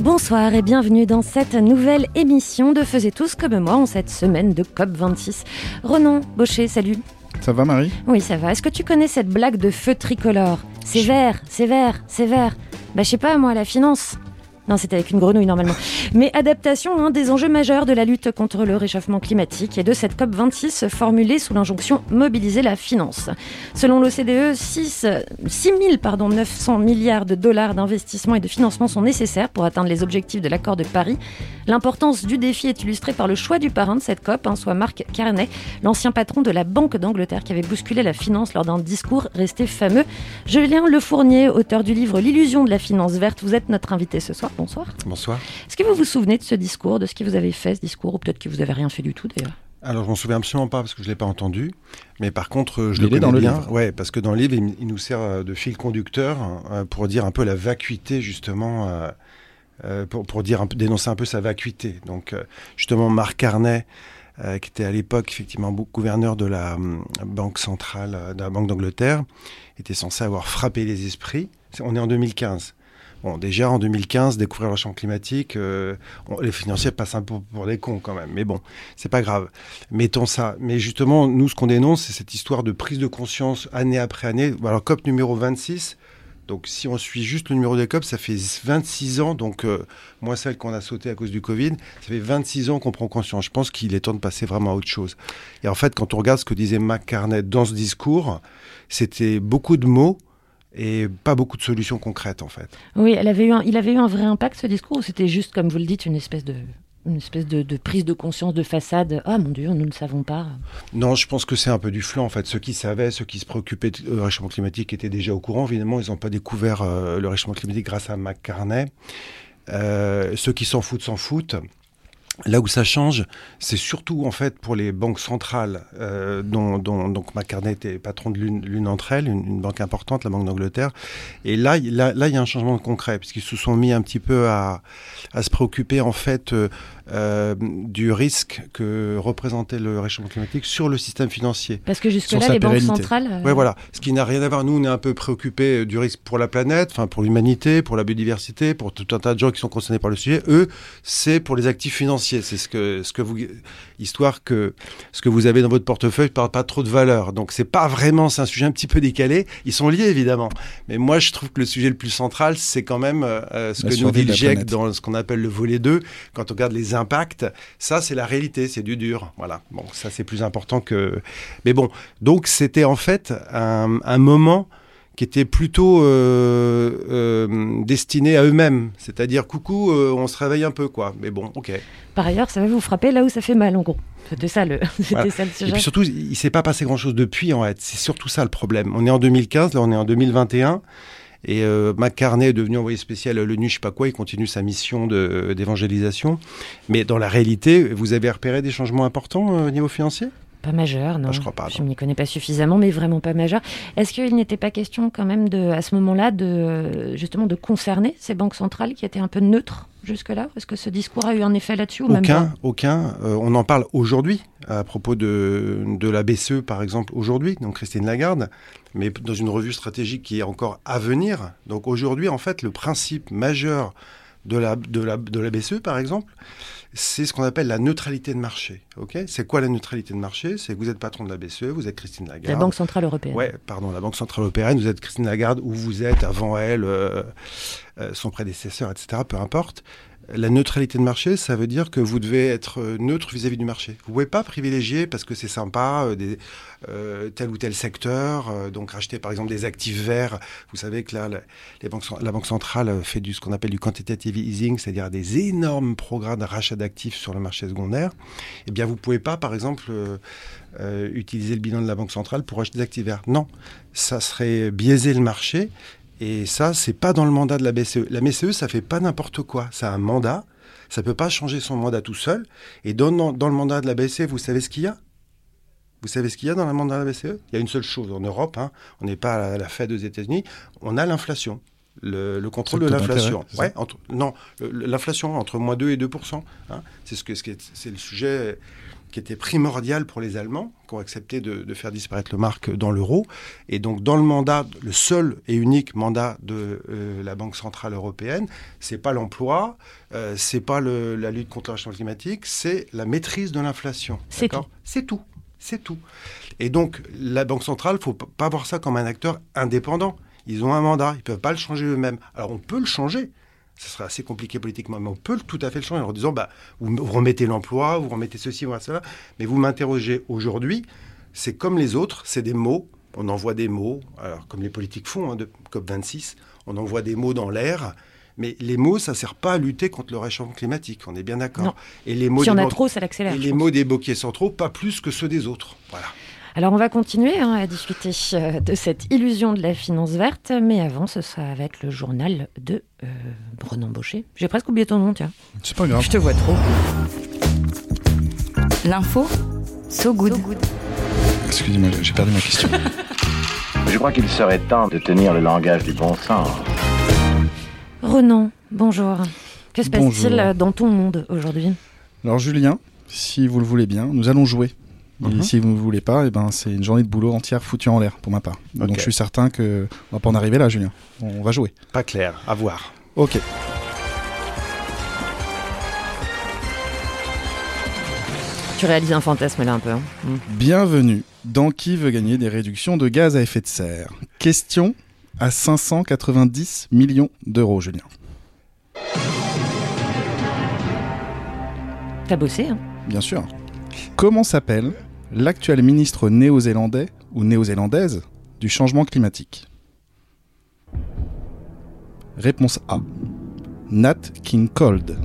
Bonsoir et bienvenue dans cette nouvelle émission de Faisez tous comme moi en cette semaine de COP26. Renan Baucher, salut. Ça va Marie? Oui, ça va. Est-ce que tu connais cette blague de feu tricolore? C'est vert, c'est vert, c'est vert. Bah, je sais pas, moi, la finance. Non, c'était avec une grenouille normalement. Mais adaptation hein, des enjeux majeurs de la lutte contre le réchauffement climatique et de cette COP26 formulée sous l'injonction mobiliser la finance. Selon l'OCDE, 6, 6 000, pardon, 900 milliards de dollars d'investissement et de financement sont nécessaires pour atteindre les objectifs de l'accord de Paris. L'importance du défi est illustrée par le choix du parrain de cette COP, hein, soit Marc Carnet, l'ancien patron de la Banque d'Angleterre qui avait bousculé la finance lors d'un discours resté fameux. Julien Lefournier, auteur du livre L'illusion de la finance verte, vous êtes notre invité ce soir. Bonsoir. Bonsoir. Est-ce que vous vous souvenez de ce discours, de ce que vous avez fait, ce discours, ou peut-être que vous n'avez rien fait du tout d'ailleurs Alors, je m'en souviens absolument pas parce que je l'ai pas entendu, mais par contre, euh, je Il le connais dans le bien. livre. Ouais, parce que dans le livre, il, il nous sert euh, de fil conducteur euh, pour dire un peu la vacuité justement, euh, euh, pour, pour dire un peu, dénoncer un peu sa vacuité. Donc, euh, justement, Marc Carnet, euh, qui était à l'époque effectivement gouverneur de la hum, banque centrale de la Banque d'Angleterre, était censé avoir frappé les esprits. On est en 2015. Bon, déjà en 2015, découvrir le champ climatique, euh, les financiers passent un peu pour des cons quand même. Mais bon, c'est pas grave. Mettons ça. Mais justement, nous, ce qu'on dénonce, c'est cette histoire de prise de conscience année après année. Alors, COP numéro 26. Donc, si on suit juste le numéro des COP, ça fait 26 ans. Donc, euh, moins celle qu'on a sautée à cause du Covid, ça fait 26 ans qu'on prend conscience. Je pense qu'il est temps de passer vraiment à autre chose. Et en fait, quand on regarde ce que disait Mac Carnet dans ce discours, c'était beaucoup de mots et pas beaucoup de solutions concrètes, en fait. Oui, elle avait eu un- il avait eu un vrai impact ce discours ou c'était juste, comme vous le dites, une espèce de, une espèce de, de prise de conscience de façade Ah mon Dieu, nous ne savons pas. Non, je pense que c'est un peu du flanc en fait. Ceux qui savaient, ceux qui se préoccupaient du réchauffement climatique étaient déjà au courant. Évidemment, ils n'ont pas découvert euh, le réchauffement climatique grâce à McCartney. Euh, ceux qui s'en foutent s'en foutent. Là où ça change, c'est surtout en fait pour les banques centrales, euh, dont, dont donc était patron de l'une d'entre elles, une, une banque importante, la Banque d'Angleterre. Et là, là, là, il y a un changement concret puisqu'ils se sont mis un petit peu à, à se préoccuper en fait euh, euh, du risque que représentait le réchauffement climatique sur le système financier. Parce que jusque-là, les banques centrales. euh, Ouais, voilà. Ce qui n'a rien à voir. Nous, on est un peu préoccupés du risque pour la planète, enfin pour l'humanité, pour la biodiversité, pour tout un tas de gens qui sont concernés par le sujet. Eux, c'est pour les actifs financiers. C'est ce que, ce que vous, histoire que ce que vous avez dans votre portefeuille ne parle pas trop de valeur. Donc c'est pas vraiment, c'est un sujet un petit peu décalé. Ils sont liés évidemment, mais moi je trouve que le sujet le plus central, c'est quand même euh, ce La que nous dit le GIEC dans ce qu'on appelle le volet 2. Quand on regarde les ça c'est la réalité, c'est du dur. Voilà. Bon, ça c'est plus important que. Mais bon, donc c'était en fait un, un moment qui était plutôt euh, euh, destiné à eux-mêmes. C'est-à-dire, coucou, euh, on se réveille un peu, quoi. Mais bon, ok. Par ailleurs, ça va vous frapper là où ça fait mal, en gros. C'était ça le, Voilà. ça le Et sujet. puis surtout, il ne s'est pas passé grand-chose depuis, en fait. C'est surtout ça le problème. On est en 2015, là on est en 2021. Et euh, McCartney est devenu envoyé spécial à l'ONU, je sais pas quoi, il continue sa mission de- d'évangélisation. Mais dans la réalité, vous avez repéré des changements importants euh, au niveau financier? Pas majeur, non. Ah, je crois pas, Je m'y connais pas suffisamment, mais vraiment pas majeur. Est-ce qu'il n'était pas question quand même de, à ce moment-là, de euh, justement de concerner ces banques centrales qui étaient un peu neutres? Jusque-là Est-ce que ce discours a eu un effet là-dessus ou même Aucun, pas aucun. Euh, on en parle aujourd'hui à propos de, de la BCE, par exemple, aujourd'hui, donc Christine Lagarde, mais dans une revue stratégique qui est encore à venir. Donc aujourd'hui, en fait, le principe majeur de la, de la, de la BCE, par exemple, c'est ce qu'on appelle la neutralité de marché. ok? C'est quoi la neutralité de marché? C'est que vous êtes patron de la BCE, vous êtes Christine Lagarde. La Banque Centrale Européenne. Ouais, pardon, la Banque Centrale Européenne, vous êtes Christine Lagarde ou vous êtes avant elle, euh, euh, son prédécesseur, etc., peu importe. La neutralité de marché, ça veut dire que vous devez être euh, neutre vis-à-vis du marché. Vous pouvez pas privilégier parce que c'est sympa euh, euh, tel ou tel secteur, donc racheter par exemple des actifs verts. Vous savez que là, la, la Banque centrale fait du ce qu'on appelle du quantitative easing, c'est-à-dire des énormes programmes de rachat d'actifs sur le marché secondaire. Eh bien, vous pouvez pas, par exemple, utiliser le bilan de la Banque centrale pour acheter des actifs verts. Non, ça serait biaiser le marché. Et ça, c'est pas dans le mandat de la BCE. La BCE, ça fait pas n'importe quoi. C'est un mandat Ça peut pas changer son mandat tout seul. Et dans, dans, le mandat de la BCE, vous savez ce qu'il y a? Vous savez ce qu'il y a dans le mandat de la BCE Il y a une seule chose en Europe. Hein, on n'est pas à la, Fed aux États-Unis. On a l'inflation. Le, le, contrôle le de l'inflation. Ouais, entre- non, l'inflation entre moins 2 et 2 hein, C'est ce que, c'est le sujet qui était primordial pour les Allemands, qui ont accepté de, de faire disparaître le marque dans l'euro. Et donc, dans le mandat, le seul et unique mandat de euh, la Banque centrale européenne, c'est pas l'emploi, euh, c'est pas le- la lutte contre le changement climatique, c'est la maîtrise de l'inflation. C'est D'accord C'est tout. C'est tout. Et donc, la Banque centrale, faut pas voir ça comme un acteur indépendant. Ils ont un mandat, ils peuvent pas le changer eux-mêmes. Alors, on peut le changer. Ce serait assez compliqué politiquement, mais on peut tout à fait le changer en disant, bah, vous, remettez l'emploi, vous remettez ceci, vous remettez cela. Mais vous m'interrogez aujourd'hui, c'est comme les autres, c'est des mots. On envoie des mots, alors comme les politiques font, hein, de COP26, on envoie des mots dans l'air. Mais les mots, ça sert pas à lutter contre le réchauffement climatique, on est bien d'accord. Et les mots Si on a trop, ça l'accélère. et les pense. mots des boquiers centraux, pas plus que ceux des autres. Voilà. Alors on va continuer hein, à discuter euh, de cette illusion de la finance verte, mais avant ce sera avec le journal de euh, Renan Baucher. J'ai presque oublié ton nom, tiens. C'est pas grave. Je te vois trop. L'info, so good. Excusez-moi, j'ai perdu ma question. Je crois qu'il serait temps de tenir le langage du bon sens. Renan, bonjour. Que se passe-t-il dans ton monde aujourd'hui? Alors Julien, si vous le voulez bien, nous allons jouer. Et Mhm. si vous ne voulez pas, eh ben, c'est une journée de boulot entière foutue en l'air pour ma part. Donc je suis certain que on va pas en arriver là, Julien. On va jouer. Pas clair, à voir. Ok. Tu réalises un fantasme là un peu. hein. Mm. Bienvenue dans Qui veut gagner des réductions de gaz à effet de serre. Question à 590 millions d'euros, Julien. T'as bossé, hein Bien sûr. Comment s'appelle l'actuel ministre néo-zélandais ou néo-zélandaise du changement climatique Réponse A. Nat King Cold.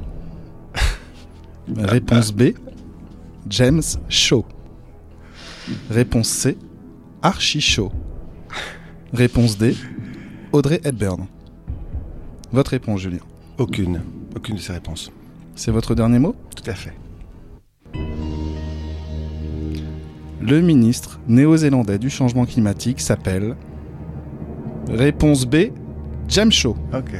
Réponse B. James Shaw. Réponse C. Archie Shaw. Réponse D. Audrey Hepburn. Votre réponse, Julien. Aucune. Aucune de ces réponses. C'est votre dernier mot? Tout à fait. Le ministre néo-zélandais du changement climatique s'appelle. Réponse B. James Shaw. Ok.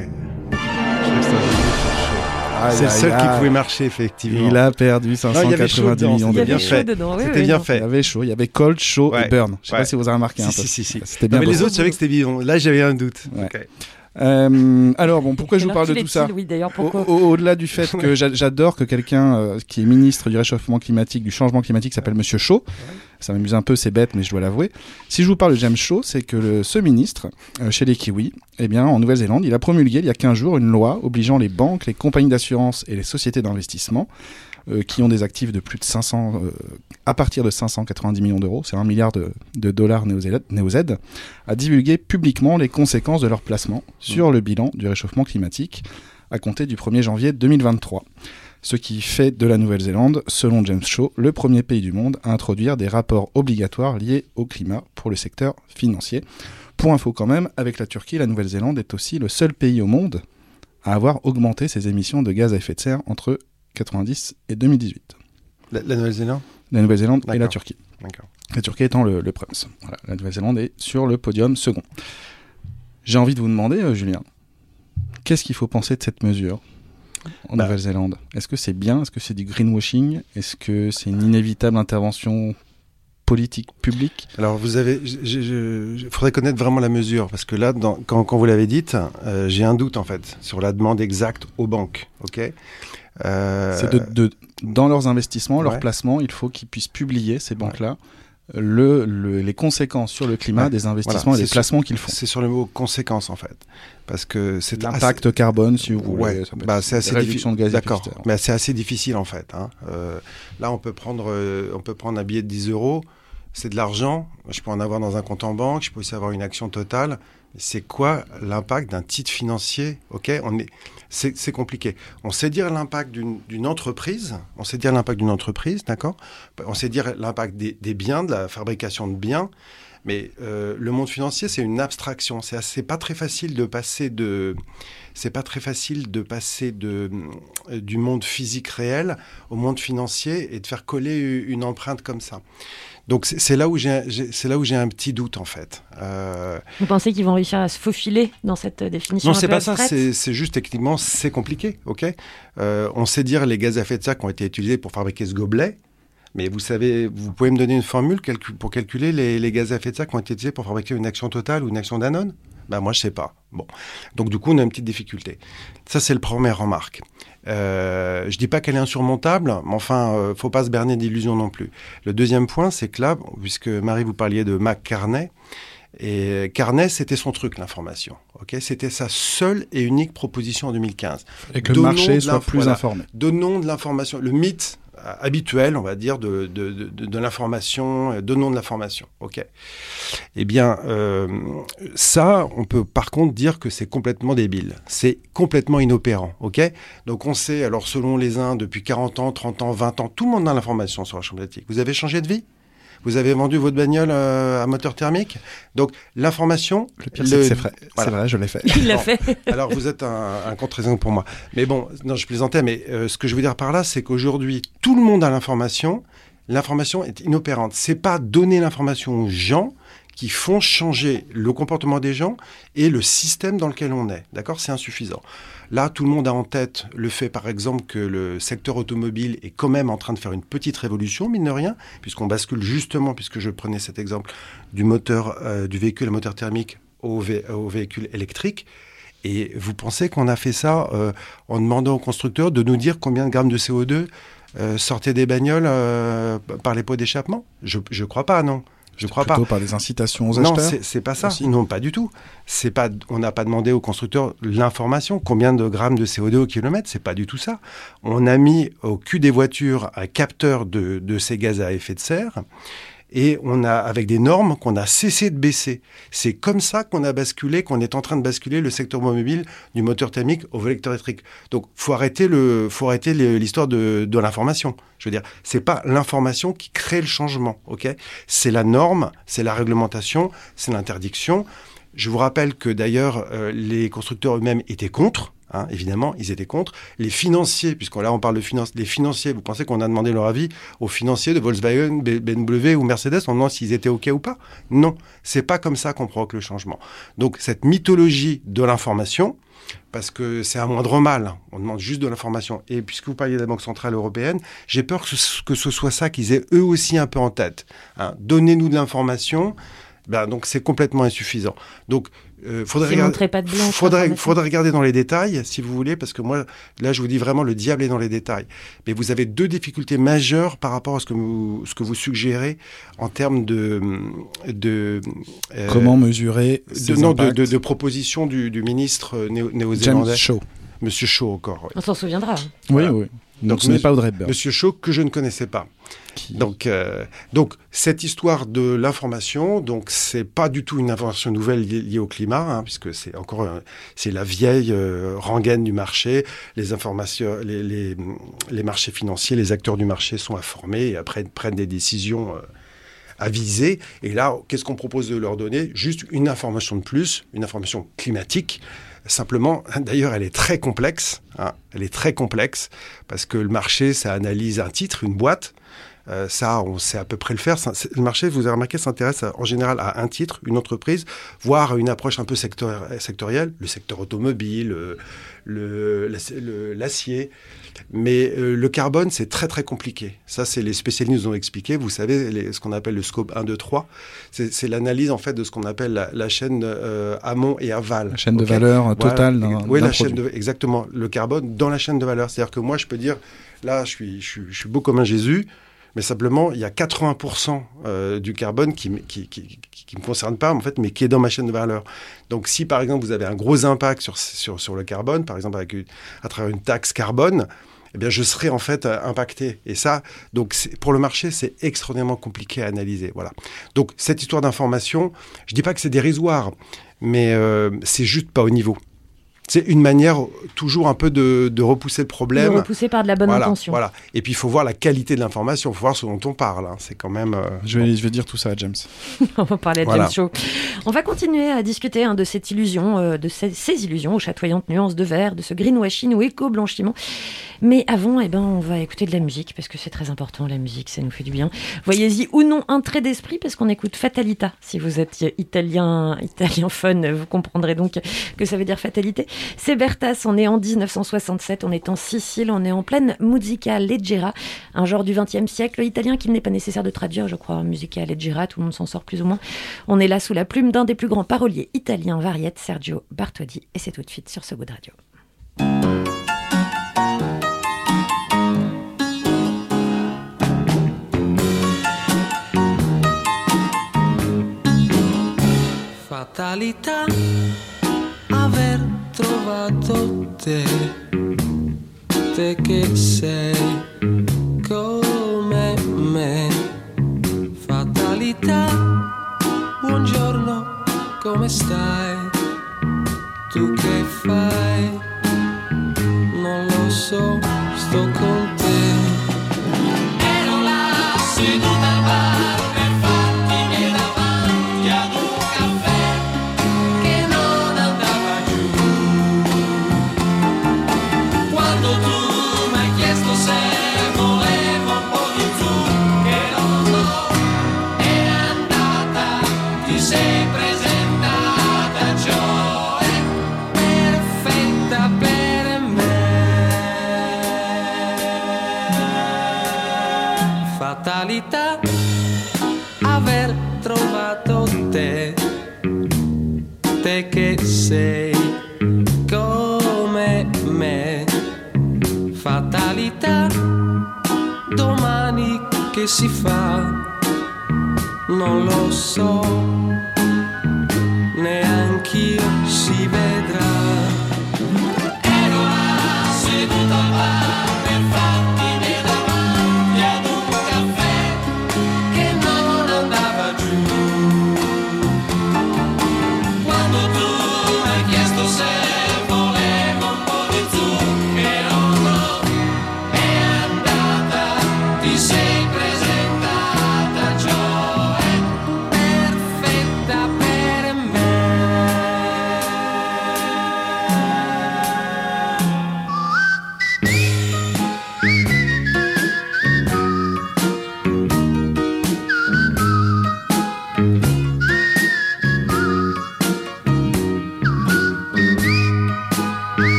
C'est le seul qui pouvait marcher, effectivement. Il a perdu Non, il y avait chaud 590 dedans, millions de bien dollars. fait. C'était oui, bien non. Il y fait. avait chaud, il y avait cold, chaud Ouais, et burn. Je sais ouais. pas si vous avez remarqué un Si, peu. si, si, si. C'était Non, mais les autres, je savais que c'était bidon. Là, j'avais un doute. Ouais. Ok. Euh, alors bon, pourquoi je vous parle de tout ça Oui, Au- au- Au-delà du fait que j'a- j'adore que quelqu'un euh, qui est ministre du réchauffement climatique, du changement climatique, s'appelle Monsieur Shaw. Ça m'amuse un peu, c'est bête, mais je dois l'avouer. Si je vous parle de James Shaw, c'est que ce ministre, euh, chez les Kiwis, eh bien, en Nouvelle-Zélande, il a promulgué il y a 15 jours une loi obligeant les banques, les compagnies d'assurance et les sociétés d'investissement euh, qui ont des actifs de plus de 500, euh, à partir de 590 millions d'euros, c'est un milliard de, dollars néo-Z, néo-Z, à divulguer publiquement les conséquences de leurs placements sur le bilan du réchauffement climatique à compter du 1er janvier 2023. Ce qui fait de la Nouvelle-Zélande, selon James Shaw, le premier pays du monde à introduire des rapports obligatoires liés au climat pour le secteur financier. Pour info quand même, avec la Turquie, la Nouvelle-Zélande est aussi le seul pays au monde à avoir augmenté ses émissions de gaz à effet de serre entre 90 et 2018. La, la Nouvelle-Zélande? La Nouvelle-Zélande et la. Turquie. La Turquie étant le, le prince. Voilà, la Nouvelle-Zélande est sur le podium second. J'ai envie de vous demander, euh, Julien, qu'est-ce qu'il faut penser de cette mesure? En Bah. Nouvelle-Zélande Est-ce que c'est bien? Est-ce que c'est du greenwashing? Est-ce que c'est une inévitable intervention politique publique? Alors, vous avez. Il faudrait connaître vraiment la mesure, parce que là, dans- quand, quand vous l'avez dite, euh, j'ai un doute, en fait, sur la demande exacte aux banques. OK? Euh, C'est de, de- dans leurs investissements, leurs placements, il faut qu'ils puissent publier, ces banques-là, le, le- les conséquences sur le climat Ouais, des investissements voilà, et des placements qu'ils font. C'est sur le mot conséquence, en fait. Parce que c'est. L'impact carbone, si vous voulez. Ouais, bah, c'est assez difficile. gaz à effet de D'accord, serre. mais c'est assez difficile en fait. hein. Euh, là, on peut prendre, euh, on peut prendre un billet de 10 euros. C'est de l'argent. Je peux en avoir dans un compte en banque. Je peux aussi avoir une action totale. C'est quoi l'impact d'un titre financier? Ok, on est, c'est compliqué. On sait dire l'impact d'une d'une entreprise. On sait dire l'impact d'une entreprise, d'accord? On sait dire l'impact des, des biens, de la fabrication de biens. Mais euh, le monde financier, c'est une abstraction. C'est pas très facile de passer de, c'est pas très facile de passer de euh, du monde physique réel au monde financier et de faire coller une empreinte comme ça. Donc c'est là où j'ai, c'est là où j'ai un petit doute en fait. Euh, Vous pensez qu'ils vont réussir à se faufiler dans cette définition non, c'est pas ça. abstraite C'est c'est juste techniquement, c'est compliqué. Ok? Euh, on sait dire les gaz à effet de serre qui ont été utilisés pour fabriquer ce gobelet. Mais vous savez, vous pouvez me donner une formule calcu- pour calculer les, les gaz à effet de serre qui ont été utilisés pour fabriquer une action totale ou une action Danone Ben moi, je sais pas. Bon. Donc du coup, on a une petite difficulté. Ça, c'est le premier remarque. Euh, je dis pas qu'elle est insurmontable, mais enfin, euh, faut pas se berner d'illusions non plus. Le deuxième point, c'est que là, bon, puisque Marie vous parliez de Mac Carnet, et Carnet, c'était son truc, l'information. Ok, c'était sa seule et unique proposition en 2015. Et que le marché soit plus voilà. informé. Donnons de l'information. Le mythe euh, habituel, on va dire, de, de, de, de- l'information, euh, de l'information. Ok. Eh bien, euh, ça, on peut par contre dire que c'est complètement débile. C'est complètement inopérant. Ok. Donc on sait, alors selon les uns, depuis 40 ans, 30 ans, 20 ans, tout le monde a l'information sur la chambre électrique. Vous avez changé de vie? Vous avez vendu votre bagnole euh, à moteur thermique Donc l'information... Le pire, c'est que c'est vrai. C'est vrai, je l'ai fait. Il l'a Bon. fait. Alors vous êtes un, un contre-exemple pour moi. Mais bon, non, je plaisantais, mais euh, ce que je veux dire par là, c'est qu'aujourd'hui, tout le monde a l'information. L'information est inopérante. C'est pas donner l'information aux gens qui font changer le comportement des gens et le système dans lequel on est. D'accord? C'est insuffisant. Là, tout le monde a en tête le fait, par exemple, que le secteur automobile est quand même en train de faire une petite révolution, mine de rien, puisqu'on bascule justement, puisque je prenais cet exemple, du moteur, euh, du véhicule à moteur thermique au, vé- au véhicule électrique. Et vous pensez qu'on a fait ça euh, en demandant aux constructeurs de nous dire combien de grammes de CO2 euh, sortaient des bagnoles euh, par les pots d'échappement? Je ne crois pas, non. Je crois pas. Par des incitations aux Non, acheteurs. c'est- c'est pas ça. aussi. Non, pas du tout. C'est pas. On n'a pas demandé aux constructeurs l'information, combien de grammes de CO2 au kilomètre. C'est pas du tout ça. On a mis au cul des voitures un capteur de, de ces gaz à effet de serre. Et on a, avec des normes qu'on a cessé de baisser. C'est comme ça qu'on a basculé, qu'on est en train de basculer le secteur automobile du moteur thermique au lecteur électrique. Donc, faut arrêter le, faut arrêter l'histoire de, de l'information. Je veux dire, c'est pas l'information qui crée le changement, ok? C'est la norme, c'est la réglementation, c'est l'interdiction. Je vous rappelle que d'ailleurs, euh, les constructeurs eux-mêmes étaient contre. Hein, évidemment, ils étaient contre. Les financiers, puisqu'on là on parle de finance, les financiers, vous pensez qu'on a demandé leur avis aux financiers de Volkswagen, BMW ou Mercedes en demandant s'ils étaient OK ou pas? Non, c'est pas comme ça qu'on provoque le changement. Donc cette mythologie de l'information, parce que c'est un moindre mal, on demande juste de l'information. Et puisque vous parliez de la Banque Centrale Européenne, j'ai peur que ce, que ce soit ça qu'ils aient eux aussi un peu en tête. hein. Donnez-nous de l'information. Ben, donc c'est complètement insuffisant. Donc euh, faudrait pas de blanche, faudrait, regarder dans les détails, si vous voulez, parce que moi, là, je vous dis vraiment, le diable est dans les détails. Mais vous avez deux difficultés majeures par rapport à ce que vous, ce que vous suggérez en termes de, de euh, Comment mesurer de, non, de, de, de proposition du, du ministre euh, néo- James néo-zélandais, Shaw. Monsieur Shaw encore. On s'en souviendra. hein. Oui, Voilà. oui. Donc, Donc, ce n'est monsieur- pas Audrey Hepburn. Monsieur Shaw que je ne connaissais pas. Donc, euh, donc cette histoire de l'information, donc c'est pas du tout une information nouvelle liée, au climat, hein, puisque c'est encore c'est la vieille euh, rengaine du marché. Les informations, les, les marchés financiers, les acteurs du marché sont informés et après prennent des décisions. euh, avisées. Et là, qu'est-ce qu'on propose de leur donner? Juste une information de plus, une information climatique. Simplement, d'ailleurs, elle est très complexe. hein, elle est très complexe parce que le marché, ça analyse un titre, une boîte. Euh, ça, on sait à peu près le faire. Le marché, vous avez remarqué, s'intéresse en général à un titre, une entreprise, voire à une approche un peu secteur- sectorielle, le secteur automobile, euh, l'acier. Mais euh, le carbone, c'est très très compliqué. Ça, c'est les spécialistes nous ont expliqué. Vous savez, les- ce qu'on appelle le scope 1, 2, 3, c'est l'analyse en fait de ce qu'on appelle la, la chaîne euh, amont et aval. La chaîne de valeur Voilà. totale d'un Oui, la chaîne produit. de, exactement, le carbone dans la chaîne de valeur. C'est-à-dire que moi, je peux dire, là, je suis, je suis, je suis beau comme un Jésus, mais simplement, il y a 80% euh, du carbone qui ne me concerne pas, en fait, mais qui est dans ma chaîne de valeur. Donc, si par exemple, vous avez un gros impact sur, sur, sur le carbone, par exemple, à travers une taxe carbone, eh bien, je serai en fait euh, impacté. Et ça, donc, pour le marché, c'est extraordinairement compliqué à analyser. Voilà. Donc, cette histoire d'information, je dis pas que c'est dérisoire, mais euh, c'est juste pas au niveau. C'est une manière toujours un peu de, de repousser le problème. De repousser par de la bonne voilà, intention. Voilà. Et puis il faut voir la qualité de l'information, il faut voir ce dont on parle. hein. C'est quand même. euh, Je vais, je vais dire tout ça à James. On va parler à Voilà. James Shaw. On va continuer à discuter hein, de cette illusion, euh, de ces, ces illusions aux chatoyantes nuances de vert, de ce greenwashing ou éco-blanchiment. Mais avant, eh ben, on va écouter de la musique parce que c'est très important, la musique, ça nous fait du bien. Voyez-y ou non un trait d'esprit parce qu'on écoute Fatalita. Si vous êtes italien, italien fun, vous comprendrez donc que ça veut dire fatalité. C'est Bertas, on est en 1967, on est en Sicile, on est en pleine musica leggera, un genre du XXe siècle italien qu'il n'est pas nécessaire de traduire, je crois, musica leggera, tout le monde s'en sort plus ou moins. On est là sous la plume d'un des plus grands paroliers italiens variette, Sergio Bartoli, et c'est tout de suite sur ce bout de radio. Fatalità trovato te, te che sei come me. Fatalità, buongiorno, come stai? Tu che fai? Non lo so, sto con te.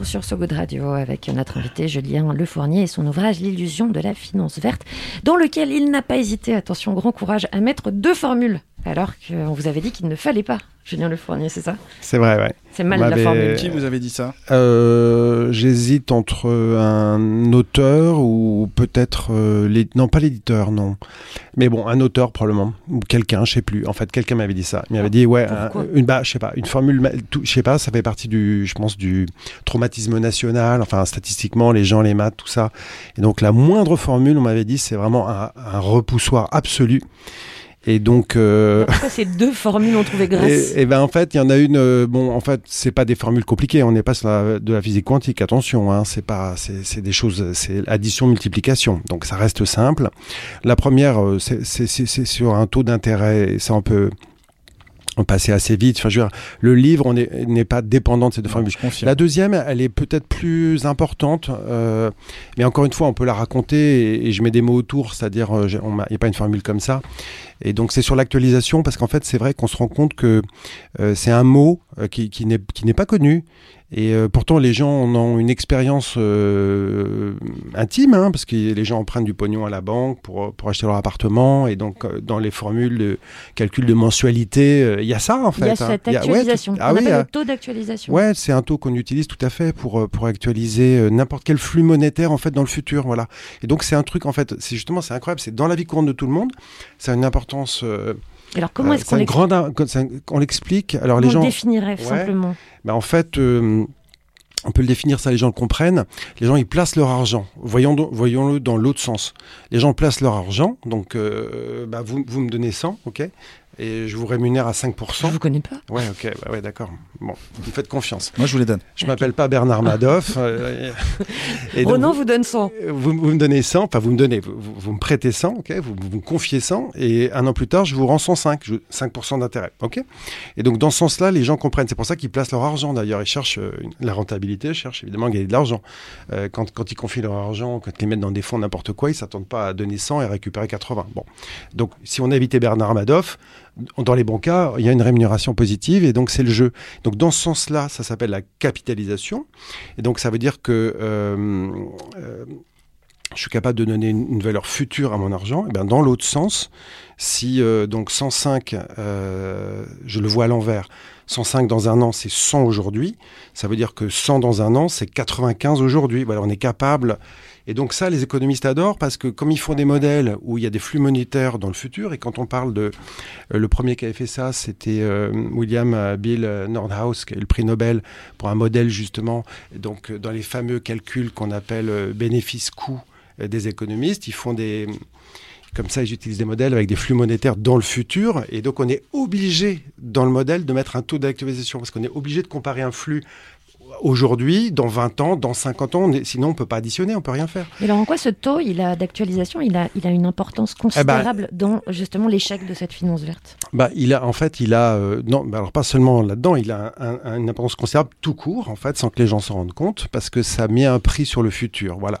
Sur So Good Radio avec notre invité Julien Lefournier et son ouvrage L'illusion de la finance verte, dans lequel il n'a pas hésité, attention, grand courage, à mettre deux formules, alors qu'on vous avait dit qu'il ne fallait pas. Julien Lefournier, c'est ça? C'est vrai, ouais. C'est mal la formule. Qui vous avait dit ça? Euh, J'hésite entre un auteur ou peut-être euh, l'é- non pas l'éditeur non, mais bon un auteur probablement ou quelqu'un, je sais plus. En fait, quelqu'un m'avait dit ça. Il m'avait dit ouais un- une bah je sais pas une formule, je sais pas, ça fait partie du je pense du traumatisme national. Enfin statistiquement les gens les maths tout ça. Et donc la moindre formule on m'avait dit c'est vraiment un, un repoussoir absolu. Et donc euh, Pourquoi ces deux formules ont trouvé grâce et, et ben en fait, il y en a une. euh, bon, en fait, c'est pas des formules compliquées. On n'est pas sur la, de la physique quantique. Attention, hein, c'est pas, c'est c'est des choses. C'est addition multiplication. Donc ça reste simple. La première, euh, c'est c'est- c'est- c'est sur un taux d'intérêt. et Ça on peut on passait assez vite. Enfin, je veux dire, le livre, on n'est pas dépendant de ces deux Non, formules. La deuxième, elle est peut-être plus importante, euh, mais encore une fois, on peut la raconter et, et je mets des mots autour, c'est-à-dire, euh, il n'y a pas une formule comme ça. Et donc, c'est sur l'actualisation, parce qu'en fait, c'est vrai qu'on se rend compte que euh, c'est un mot euh, qui n'est pas connu. Et euh, pourtant, les gens en ont une expérience euh, intime, hein, parce que les gens empruntent du pognon à la banque pour, pour acheter leur appartement. Et donc, euh, dans les formules de calcul de mensualité, il y a ça, en fait. Il y a hein. cette y a- ouais, tout- actualisation. ah on oui, appelle le taux d'actualisation. Ouais, c'est un taux qu'on utilise tout à fait pour, pour actualiser n'importe quel flux monétaire en fait dans le futur, voilà. Et donc c'est un truc en fait, c'est justement c'est incroyable, c'est dans la vie courante de tout le monde, ça a une importance. Alors comment euh, est-ce qu'on on l'explique. Alors les on gens, le définirait Ouais. simplement bah, en fait. euh, on peut le définir, ça les gens le comprennent. Les gens, ils placent leur argent. Voyons, voyons-le dans l'autre sens. Les gens placent leur argent, donc euh, bah, vous, vous me donnez 100, ok? Et je vous rémunère à 5%. Je vous connais pas. Ouais, ok, bah ouais, d'accord. Bon, vous me faites confiance. Moi, je vous les donne. Je m'appelle pas Bernard Madoff. euh, et donc, Ronan vous donne 100. vous, vous me donnez 100, enfin vous me donnez, vous, vous- me prêtez 100, ok, vous, vous me confiez 100, et un an plus tard, je vous rends 105, je- 5% d'intérêt, ok Et donc dans ce sens-là, les gens comprennent. C'est pour ça qu'ils placent leur argent d'ailleurs. Ils cherchent euh, une- la rentabilité, ils cherchent évidemment à gagner de l'argent. Euh, quand, quand ils confient leur argent, quand ils les mettent dans des fonds n'importe quoi, ils s'attendent pas à donner 100 et récupérer 80. Bon, donc si on a évité Bernard Madoff, dans les bons cas, il y a une rémunération positive et donc c'est le jeu. Donc dans ce sens-là, ça s'appelle la capitalisation. Et donc ça veut dire que euh, euh, je suis capable de donner une, valeur future à mon argent. Et bien dans l'autre sens, si euh, donc 105, euh, je le vois à l'envers, 105 dans un an, c'est 100 aujourd'hui. Ça veut dire que 100 dans un an, c'est 95 aujourd'hui. Voilà, on est capable. Et donc ça, les économistes adorent parce que comme ils font des modèles où il y a des flux monétaires dans le futur, et quand on parle de... euh, le premier qui avait fait ça, c'était euh, William euh, Bill Nordhaus, qui a eu le prix Nobel pour un modèle justement. Donc dans les fameux calculs qu'on appelle bénéfice-coût des économistes, ils font des... Comme ça, ils utilisent des modèles avec des flux monétaires dans le futur. Et donc, on est obligé, dans le modèle, de mettre un taux d'actualisation. Parce qu'on est obligé de comparer un flux aujourd'hui, dans 20 ans, dans 50 ans. On est- sinon, on ne peut pas additionner, on ne peut rien faire. Mais alors en quoi ce taux il a d'actualisation il a, il a une importance considérable dans justement l'échec de cette finance verte? Bah, il a, en fait, il a, euh, non, bah, alors pas seulement là-dedans, il a un- un- une importance considérable tout court, en fait, sans que les gens s'en rendent compte, parce que ça met un prix sur le futur, voilà.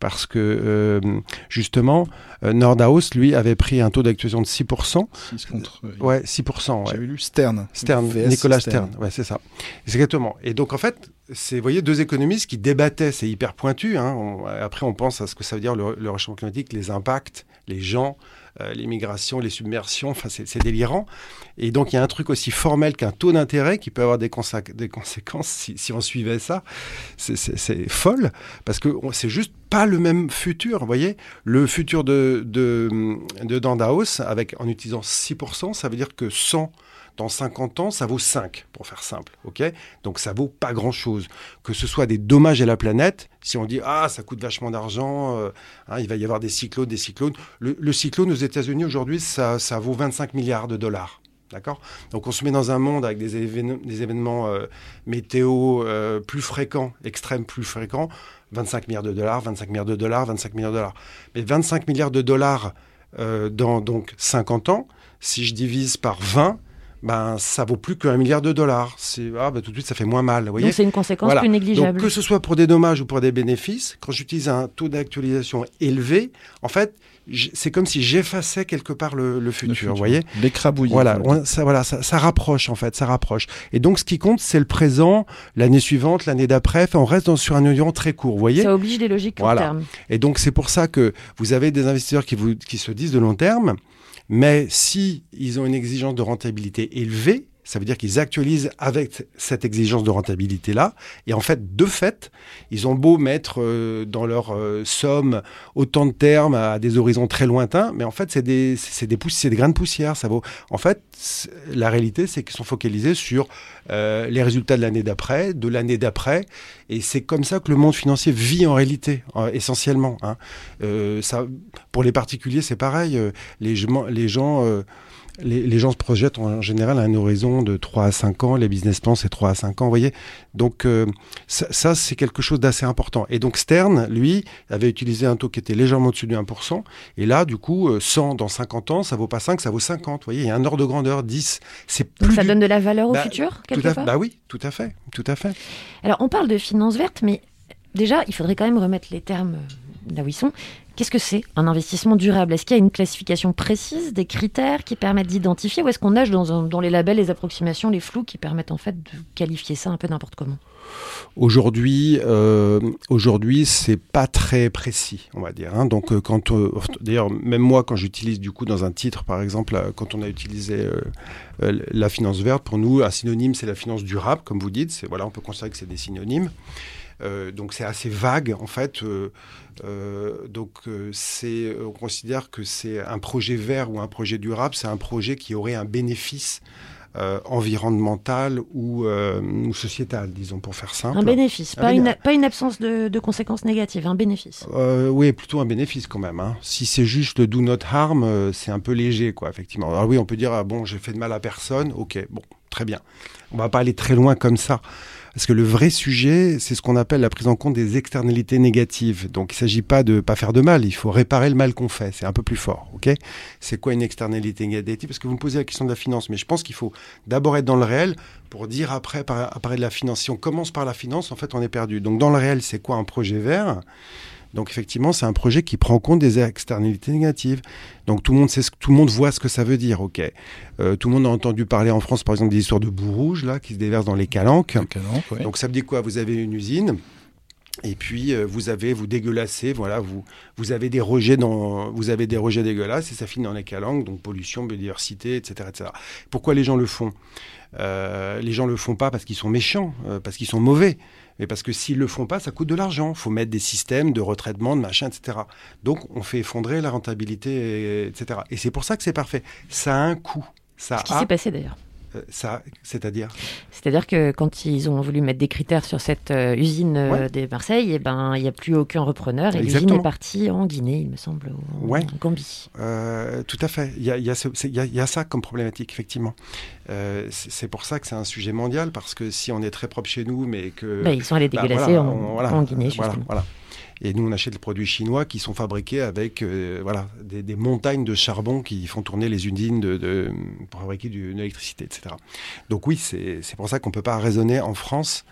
Parce que, euh, justement, euh, Nordhaus, lui, avait pris un taux d'actualisation de 6%. 6 contre. euh, Ouais, 6%. Ouais. J'avais lu Stern. Stern, VS Nicolas Stern. Ouais, c'est ça. Exactement. Et donc, en fait, c'est, vous voyez, deux économistes qui débattaient, c'est hyper pointu. Hein. Après, on pense à ce que ça veut dire le, le réchauffement climatique, les impacts, les gens, euh, les submersions, enfin, c'est, délirant. Et donc, il y a un truc aussi formel qu'un taux d'intérêt qui peut avoir des, conséquences si, on suivait ça. C'est, folle, parce que c'est juste pas le même futur. Vous voyez, le futur de, de, de Dandaos, avec, en utilisant 6%, ça veut dire que 100 dans 50 ans, ça vaut 5, pour faire simple. ok? Donc ça vaut pas grand-chose. Que ce soit des dommages à la planète, si on dit ah ça coûte vachement d'argent, euh, hein, il va y avoir des cyclones, des cyclones. Le, cyclone aux États-Unis aujourd'hui, ça, ça vaut 25 milliards de dollars. D'accord? Donc on se met dans un monde avec des, évén- des événements euh, météo euh, plus fréquents, extrêmes plus fréquents. 25 milliards de dollars, 25 milliards de dollars, 25 milliards de dollars. Mais 25 milliards de dollars dans donc 50 ans, si je divise par 20, ben ça vaut plus qu'un milliard de dollars. C'est ah, ben, tout de suite ça fait moins mal. Vous voyez Donc c'est une conséquence Voilà. plus négligeable. Donc que ce soit pour des dommages ou pour des bénéfices, quand j'utilise un taux d'actualisation élevé, en fait, c'est comme si j'effaçais quelque part le, le futur. Vous voyez L'écrabouillis. voilà, on- ça, voilà ça, ça rapproche en fait, ça rapproche. Et donc ce qui compte, c'est le présent, l'année suivante, l'année d'après. Enfin, on reste dans, sur un horizon très court. Vous voyez Ça oblige des logiques Voilà. terme. et donc c'est pour ça que vous avez des investisseurs qui, vous, qui se disent de long terme, mais si ils ont une exigence de rentabilité élevée, ça veut dire qu'ils actualisent avec cette exigence de rentabilité-là. Et en fait, de fait, ils ont beau mettre euh, dans leur euh, somme autant de termes à des horizons très lointains, mais en fait, c'est des, c'est des, pouss- c'est des grains de poussière. Ça vaut. En fait, la réalité, c'est qu'ils sont focalisés sur euh, les résultats de l'année d'après, de l'année d'après. Et c'est comme ça que le monde financier vit en réalité, euh, essentiellement. hein. Euh, ça, pour les particuliers, c'est pareil. euh, les, les gens, les, les gens se projettent en général à un horizon de 3 à 5 ans. Les business plans, c'est 3 à 5 ans, vous voyez. Donc, euh, ça, ça, c'est quelque chose d'assez important. Et donc, Stern, lui, avait utilisé un taux qui était légèrement au-dessus de 1%. Et là, du coup, euh, 100 dans 50 ans, ça vaut pas 5, ça vaut 50. Vous voyez, il y a un ordre de grandeur, 10. C'est Donc plus ça du- donne de la valeur au Bah, futur, quelque part Bah oui, tout à fait, tout à fait. Alors, on parle de finances vertes, mais déjà, il faudrait quand même remettre les termes euh, là où ils sont. Qu'est-ce que c'est un investissement durable? Est-ce qu'il y a une classification précise, des critères qui permettent d'identifier, ou est-ce qu'on nage dans, dans les labels, les approximations, les flous qui permettent en fait de qualifier ça un peu n'importe comment? Aujourd'hui, euh, aujourd'hui, c'est pas très précis, on va dire. hein. Donc, euh, quand, euh, d'ailleurs, même moi, quand j'utilise du coup dans un titre, par exemple, euh, quand on a utilisé la finance verte, pour nous, un synonyme, c'est la finance durable, comme vous dites. Voilà, on peut considérer que c'est des synonymes. Donc c'est assez vague en fait. Euh, donc euh, c'est, on considère que c'est un projet vert ou un projet durable, c'est un projet qui aurait un bénéfice euh, environnemental ou, euh, ou sociétal, disons pour faire simple. Un bénéfice, Un pas, une, pas une absence de, de conséquences négatives, un bénéfice. Euh, oui, plutôt un bénéfice quand même. hein. Si c'est juste le do not harm, euh, c'est un peu léger, quoi, effectivement. Alors oui, on peut dire, ah, bon, j'ai fait de mal à personne, ok, bon, très bien. On va pas aller très loin comme ça. Parce que le vrai sujet, c'est ce qu'on appelle la prise en compte des externalités négatives. Donc il ne s'agit pas de pas faire de mal, il faut réparer le mal qu'on fait. C'est un peu plus fort, C'est quoi une externalité négative? Parce que vous me posez la question de la finance, mais je pense qu'il faut d'abord être dans le réel pour dire après par- après de la finance. Si on commence par la finance, en fait, on est perdu. Donc dans le réel, c'est quoi un projet vert? Donc effectivement, c'est un projet qui prend en compte des externalités négatives. Donc tout le monde sait ce, tout le monde voit ce que ça veut dire, ok. Euh, tout le monde a entendu parler en France, par exemple, des histoires de boue rouge là qui se déversent dans les calanques. Donc ça veut dire quoi? Vous avez une usine. Et puis euh, vous avez vous dégueulassez, voilà, vous vous avez des rejets dans vous avez des rejets dégueulasses et ça finit dans les calanques, donc pollution, biodiversité, etc., etc. Pourquoi les gens le font? Euh, Les gens le font pas parce qu'ils sont méchants, euh, parce qu'ils sont mauvais, mais parce que s'ils le font pas, ça coûte de l'argent. faut mettre des systèmes de retraitement, de machin, etc. Donc on fait effondrer la rentabilité, etc. Et c'est pour ça que c'est parfait. Ça a un coût. Ça Ce qui a, s'est passé d'ailleurs. euh, ça, c'est-à-dire? C'est-à-dire que quand ils ont voulu mettre des critères sur cette euh, usine euh, Ouais. de Marseille, eh ben, il n'y a plus aucun repreneur et l'usine est partie en Guinée, il me semble, ou en Ouais. Gambie. Euh, tout à fait. Il y il y il y il y a ça comme problématique, effectivement. Euh, c'est pour ça que c'est un sujet mondial, parce que si on est très propre chez nous, mais que... Bah, ils sont allés bah, dégueulasser voilà, en, on- voilà, en Guinée, justement. voilà. Et nous, on achète des produits chinois qui sont fabriqués avec euh, voilà, des, des montagnes de charbon qui font tourner les usines de, de- pour fabriquer de l'électricité, etc. Donc oui, c'est c'est pour ça qu'on ne peut pas raisonner en France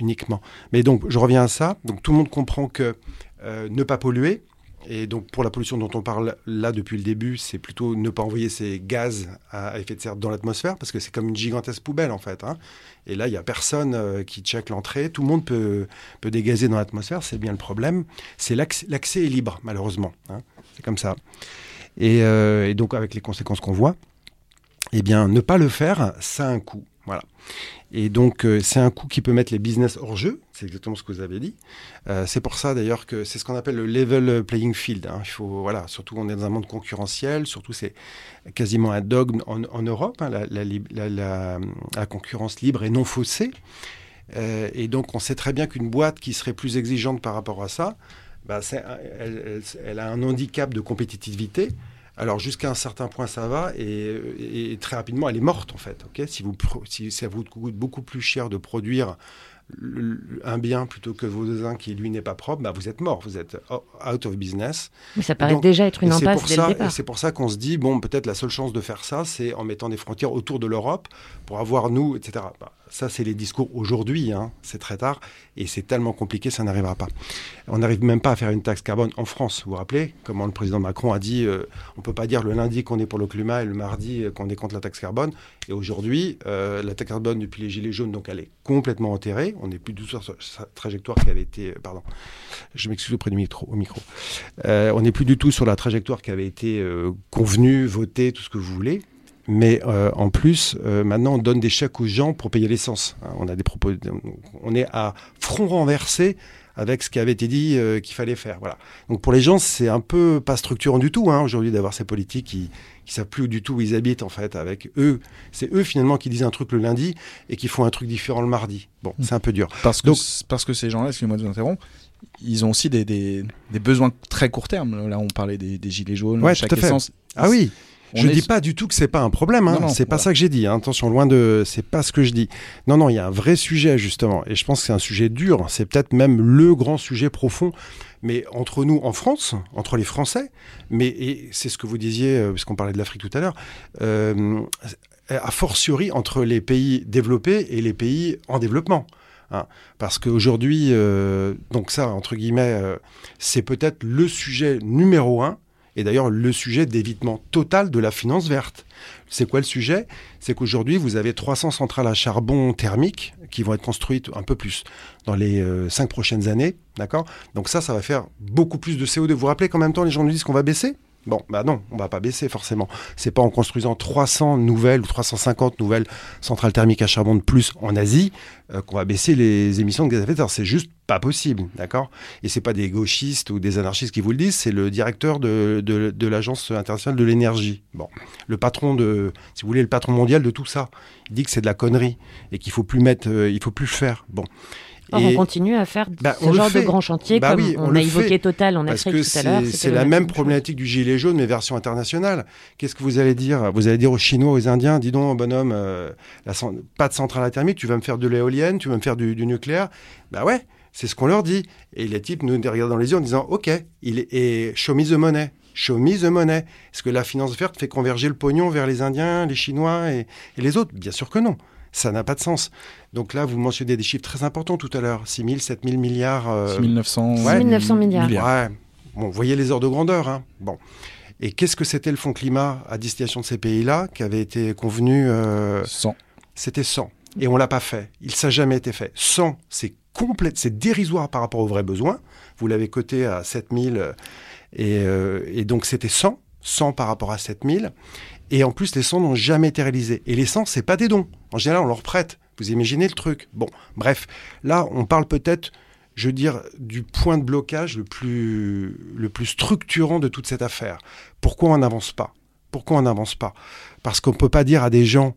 uniquement. Mais donc, je reviens à ça. Donc, tout le monde comprend que euh, ne pas polluer, et donc pour la pollution dont on parle là depuis le début, c'est plutôt ne pas envoyer ces gaz à effet de serre dans l'atmosphère, parce que c'est comme une gigantesque poubelle en fait. hein. Et là, il n'y a personne euh, qui check l'entrée, tout le monde peut, peut dégazer dans l'atmosphère, c'est bien le problème. C'est l'accès est libre, malheureusement. hein. C'est comme ça. Et, euh, et donc avec les conséquences qu'on voit, eh bien, ne pas le faire, ça a un coût. Voilà. Et donc, euh, c'est un coût qui peut mettre les business hors jeu. C'est exactement ce que vous avez dit. Euh, c'est pour ça d'ailleurs que c'est ce qu'on appelle le level playing field. hein. Il faut, voilà, surtout on est dans un monde concurrentiel. Surtout, c'est quasiment un dogme en, Europe, hein, la, concurrence libre et non faussée. Euh, et donc, on sait très bien qu'une boîte qui serait plus exigeante par rapport à ça, bah, elle a un handicap de compétitivité. Alors jusqu'à un certain point ça va et, et très rapidement elle est morte en fait. si, vous, si ça vous coûte beaucoup plus cher de produire un bien plutôt que vos voisin qui lui n'est pas propre, bah, vous êtes mort, vous êtes out of business. Mais ça paraît donc- déjà être une impasse pour dès ça- le départ. c'est pour ça qu'on se dit, bon, peut-être la seule chance de faire ça, c'est en mettant des frontières autour de l'Europe pour avoir nous, etc. Bah, ça, c'est les discours aujourd'hui, hein, c'est très tard, et c'est tellement compliqué, ça n'arrivera pas. On n'arrive même pas à faire une taxe carbone en France, vous vous rappelez? Comment le président Macron a dit, euh, on peut pas dire le lundi qu'on est pour le climat et le mardi euh, qu'on est contre la taxe carbone, et aujourd'hui, euh, la taxe carbone depuis les Gilets jaunes, donc elle est complètement enterrée, on n'est plus du tout sur sa trajectoire qui avait été, pardon, je m'excuse auprès du micro, on n'est plus du tout sur la trajectoire qui avait été convenue, votée, tout ce que vous voulez. Mais euh, en plus, euh, maintenant, on donne des chèques aux gens pour payer l'essence. Hein, on a des propos, on est à front renversé avec ce qui avait été dit euh, qu'il fallait faire. Voilà. Donc pour les gens, c'est un peu pas structurant du tout hein, aujourd'hui d'avoir ces politiques qui qui savent plus du tout où ils habitent en fait. Avec eux, c'est eux finalement qui disent un truc le lundi et qui font un truc différent le mardi. Bon, c'est un peu dur. Parce que, Donc- parce que ces gens-là, excusez-moi de vous interrompre, ils ont aussi des, des, des besoins très court terme. Là, on parlait des, des gilets jaunes, Ouais, chaque essence. Ah oui. On Je est- dis pas du tout que c'est pas un problème. Hein. C'est pas voilà. ça que j'ai dit. hein. Attention, loin de. C'est pas ce que je dis. Non, non, il y a un vrai sujet justement, et je pense que c'est un sujet dur. C'est peut-être même le grand sujet profond. Mais entre nous en France, entre les Français, mais et c'est ce que vous disiez, euh, parce qu'on parlait de l'Afrique tout à l'heure, euh, a fortiori entre les pays développés et les pays en développement. hein. parce qu'aujourd'hui, euh, donc ça, entre guillemets, euh, c'est peut-être le sujet numéro un, et d'ailleurs le sujet d'évitement total de la finance verte. C'est quoi le sujet? C'est qu'aujourd'hui, vous avez 300 centrales à charbon thermique qui vont être construites un peu plus dans les euh, cinq prochaines années, d'accord? Donc ça, ça va faire beaucoup plus de CO2. Vous vous rappelez qu'en même temps, les gens nous disent qu'on va baisser? Bon, bah non, on va pas baisser forcément. C'est pas en construisant 300 nouvelles ou 350 nouvelles centrales thermiques à charbon de plus en Asie euh, qu'on va baisser les émissions de gaz à effet de serre. C'est juste pas possible, d'accord? Et c'est pas des gauchistes ou des anarchistes qui vous le disent, c'est le directeur de, l'agence internationale de l'énergie. Bon, le patron de, si vous voulez, le patron mondial de tout ça. Il dit que c'est de la connerie et qu'il faut plus mettre, euh, il faut plus le faire. Bon. Or, on continue à faire Bah, ce genre de grands chantiers, Bah comme oui, on, on a évoqué fait. Total en Afrique que tout à l'heure. c'est la même problématique du gilet jaune, mais version internationale. Qu'est-ce que vous allez dire? Vous allez dire aux Chinois, aux Indiens, dis donc, bonhomme, euh, la pas de centrale à thermique, tu vas me faire de l'éolienne, tu vas me faire du, du nucléaire. Bah ouais, c'est ce qu'on leur dit. Et les types nous regardent dans les yeux en disant, ok, il est et show me the money. Show me the money. Est-ce que la finance verte fait converger le pognon vers les Indiens, les Chinois et, et les autres? Bien sûr que non. Ça n'a pas de sens. Donc là, vous mentionnez des chiffres très importants tout à l'heure. 6 000, 7 000 milliards. euh, 6 900 Ouais. 6 900 milliards. Ouais. Bon, vous voyez les ordres de grandeur. Hein. Bon. Et qu'est-ce que c'était le fonds climat à destination de ces pays-là qui avait été convenu euh, 100. C'était 100. Et on l'a pas fait. Il ça jamais été fait. 100, c'est complète, c'est dérisoire par rapport aux vrais besoins. Vous l'avez coté à 7000 euh, et, euh, et donc c'était 100, 100 par rapport à 7000. Et en plus, les 100 n'ont jamais été réalisés. Et les 100, c'est pas des dons. En général, on leur prête. Vous imaginez le truc. Bon, bref, là, on parle peut-être, je veux dire, du point de blocage le plus, le plus structurant de toute cette affaire. Pourquoi on n'avance pas? Pourquoi on n'avance pas? Parce qu'on ne peut pas dire à des gens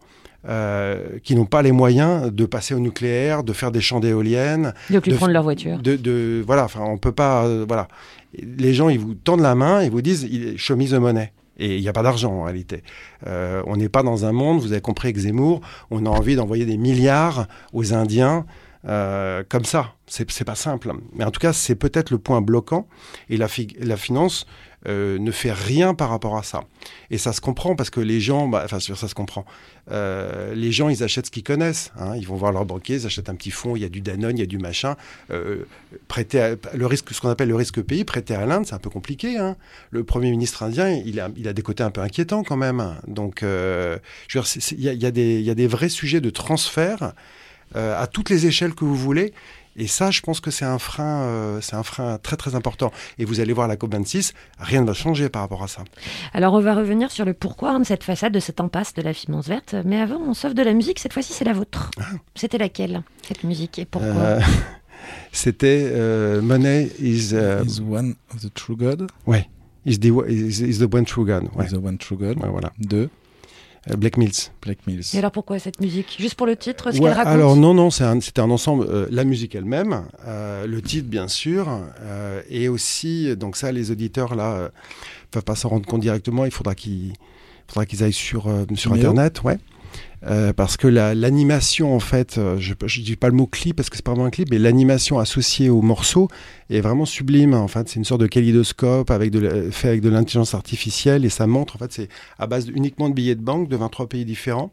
euh, qui n'ont pas les moyens de passer au nucléaire, de faire des champs d'éoliennes, De plus de- prendre leur voiture. de, de- voilà, enfin, on peut pas, euh, voilà. Les gens, ils vous tendent la main et vous disent, me the money. Et il n'y a pas d'argent en réalité. Euh, on n'est pas dans un monde, vous avez compris avec Zemmour, on a envie d'envoyer des milliards aux Indiens euh, comme ça. C'est pas simple. Mais en tout cas, c'est peut-être le point bloquant. Et la finance euh, ne fait rien par rapport à ça. Et ça se comprend parce que les gens, bah, enfin, ça se comprend. Euh, les gens, ils achètent ce qu'ils connaissent. hein. Ils vont voir leur banquier, ils achètent un petit fonds, il y a du Danone, il y a du machin. Euh, prêter à- le risque, ce qu'on appelle le risque pays, prêter à l'Inde, c'est un peu compliqué. hein. Le Premier ministre indien, il a, il a des côtés un peu inquiétants quand même. Donc, euh, je veux dire, il y, y y a des vrais sujets de transfert euh, à toutes les échelles que vous voulez. Et ça, je pense que c'est un frein, euh, c'est un frein très très important. Et vous allez voir la COP 26, rien ne va changer par rapport à ça. Alors, on va revenir sur le pourquoi de cette façade, de cette impasse de la finance verte. Mais avant, on sauve de la musique. Cette fois-ci, c'est la vôtre. C'était laquelle, cette musique Et pourquoi Ah. Euh, C'était euh, Money is, euh, Is one of the true God. ouais, is the, is, is the one true God. Ouais. Is the one true God. Ouais, voilà. De Black Mills. Black Mills. Et alors, pourquoi cette musique? Juste pour le titre, ce Ouais, qu'elle raconte? alors non, non, c'est un- c'était un, ensemble. euh, la musique elle-même, euh, le titre bien sûr, euh, et aussi, donc ça, les auditeurs là euh, peuvent pas s'en rendre compte directement. Il faudra qu'ils, faudra qu'ils aillent sur euh, sur internet, ouais. Euh, parce que la- l'animation en fait, euh, je je dis pas le mot clip parce que c'est pas vraiment un clip, mais l'animation associée au morceau est vraiment sublime. En fait, c'est une sorte de kaléidoscope fait avec de l'intelligence artificielle et ça montre en fait c'est à base uniquement de billets de banque de 23 pays différents.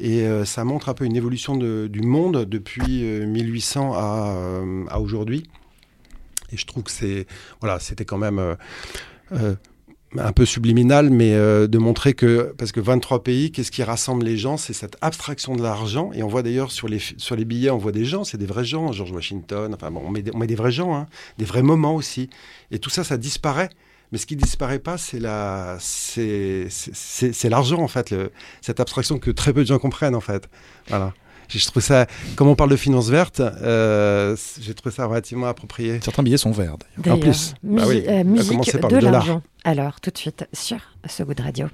Et euh, ça montre un peu une évolution du monde depuis euh, 1800 à, aujourd'hui. Et je trouve que c'est voilà, c'était quand même un peu subliminal, mais euh, de montrer que parce que 23 pays, qu'est-ce qui rassemble les gens, c'est cette abstraction de l'argent. Et on voit d'ailleurs sur les sur les billets, on voit des gens, c'est des vrais gens, George Washington. Enfin bon, on met des, on met des vrais gens, hein, des vrais moments aussi. Et tout ça, ça disparaît. Mais ce qui disparaît pas, c'est la, c'est, c'est- l'argent en fait, cette abstraction que très peu de gens comprennent en fait. Voilà. Je trouve ça, comme on parle de finance verte, euh, j'ai trouvé ça relativement approprié. Certains billets sont verts. d'ailleurs. En plus, bah oui, euh, musique de l'argent. Alors, tout de suite, sur ce goût de radio.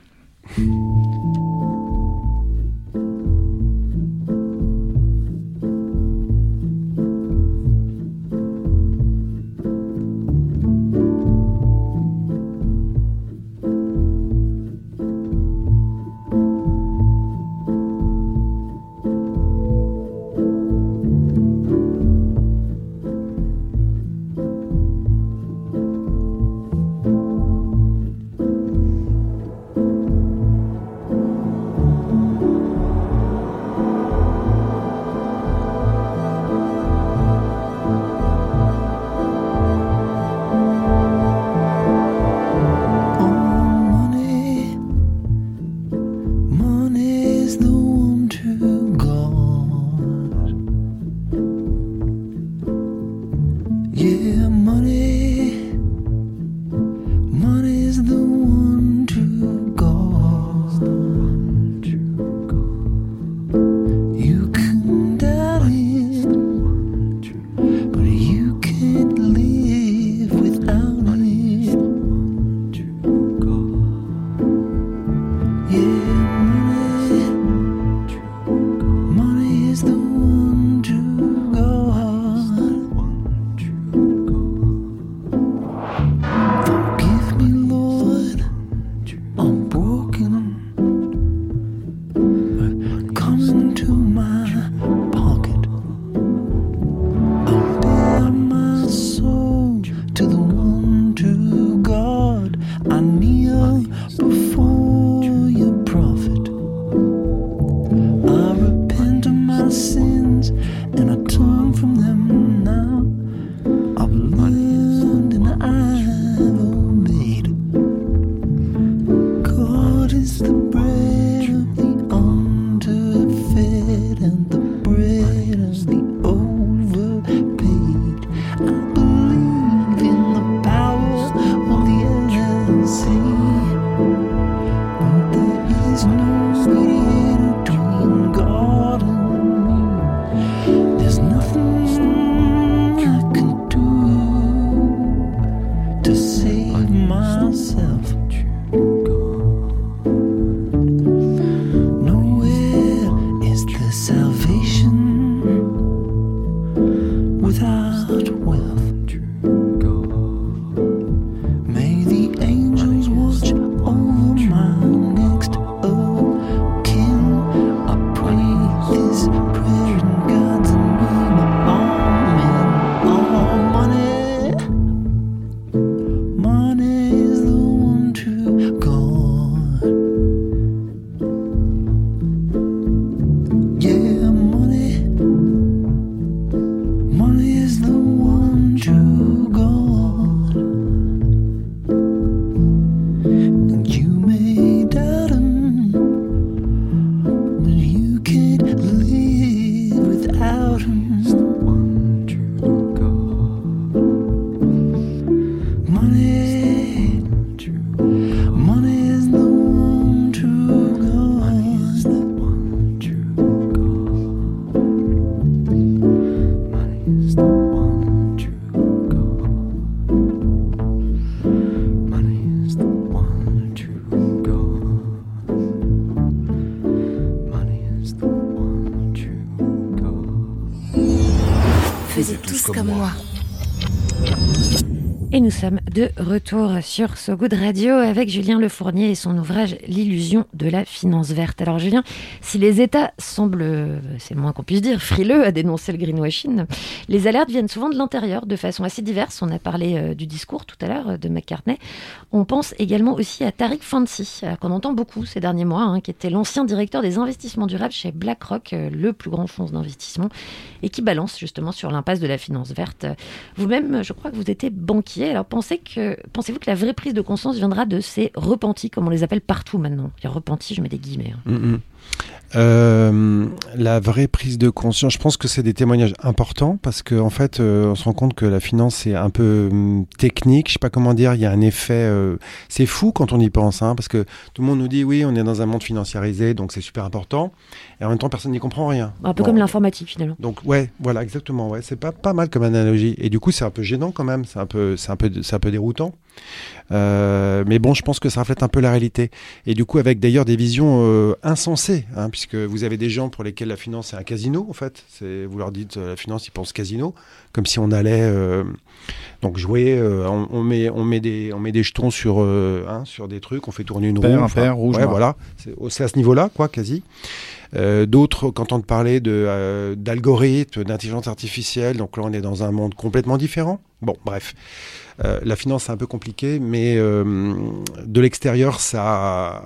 De retour sur So Good Radio avec Julien Lefournier et son ouvrage L'illusion de la finance verte. Alors Julien, si les États semblent, c'est le moins qu'on puisse dire, frileux à dénoncer le greenwashing, les alertes viennent souvent de l'intérieur de façon assez diverse. On a parlé euh, du discours tout à l'heure euh, de McCartney. On pense également aussi à Tariq Fancy, euh, qu'on entend beaucoup ces derniers mois, hein, qui était l'ancien directeur des investissements durables chez BlackRock, euh, le plus grand fonds d'investissement, et qui balance justement sur l'impasse de la finance verte. Vous-même, je crois que vous étiez banquier. Alors pensez pensez-vous que la vraie prise de conscience viendra de ces repentis, comme on les appelle partout maintenant? Les repentis, je mets des guillemets. hein. Euh, la vraie prise de conscience, je pense que c'est des témoignages importants parce qu'en en fait, euh, on se rend compte que la finance c'est un peu hum, technique. Je sais pas comment dire. Il y a un effet. euh, c'est fou quand on y pense, hein, parce que tout le monde nous dit oui, on est dans un monde financiarisé, donc c'est super important. Et en même temps, personne n'y comprend rien. Un peu Bon. comme l'informatique finalement. Donc ouais, voilà, exactement. Ouais, c'est pas pas mal comme analogie. Et du coup, c'est un peu gênant quand même. C'est un peu, c'est un peu, c'est un peu déroutant. Mais bon, je pense que ça reflète un peu la réalité. Et du coup, avec d'ailleurs des visions euh, hein, puisque vous avez des gens pour lesquels la finance c'est un casino, en fait. Vous leur dites euh, la finance, ils pensent casino, comme si on allait euh, donc jouer. euh, on, on met, on met des, on met des jetons sur, hein, sur des trucs, on fait tourner une roue. impair, rouge, ouais, noir. voilà. C'est, à ce niveau-là, quoi, quasi. D'autres, quand on parlait de, d'algorithmes, d'intelligence artificielle, donc là on est dans un monde complètement différent. Bon, bref. Euh, la finance c'est un peu compliqué, mais euh, de l'extérieur ça,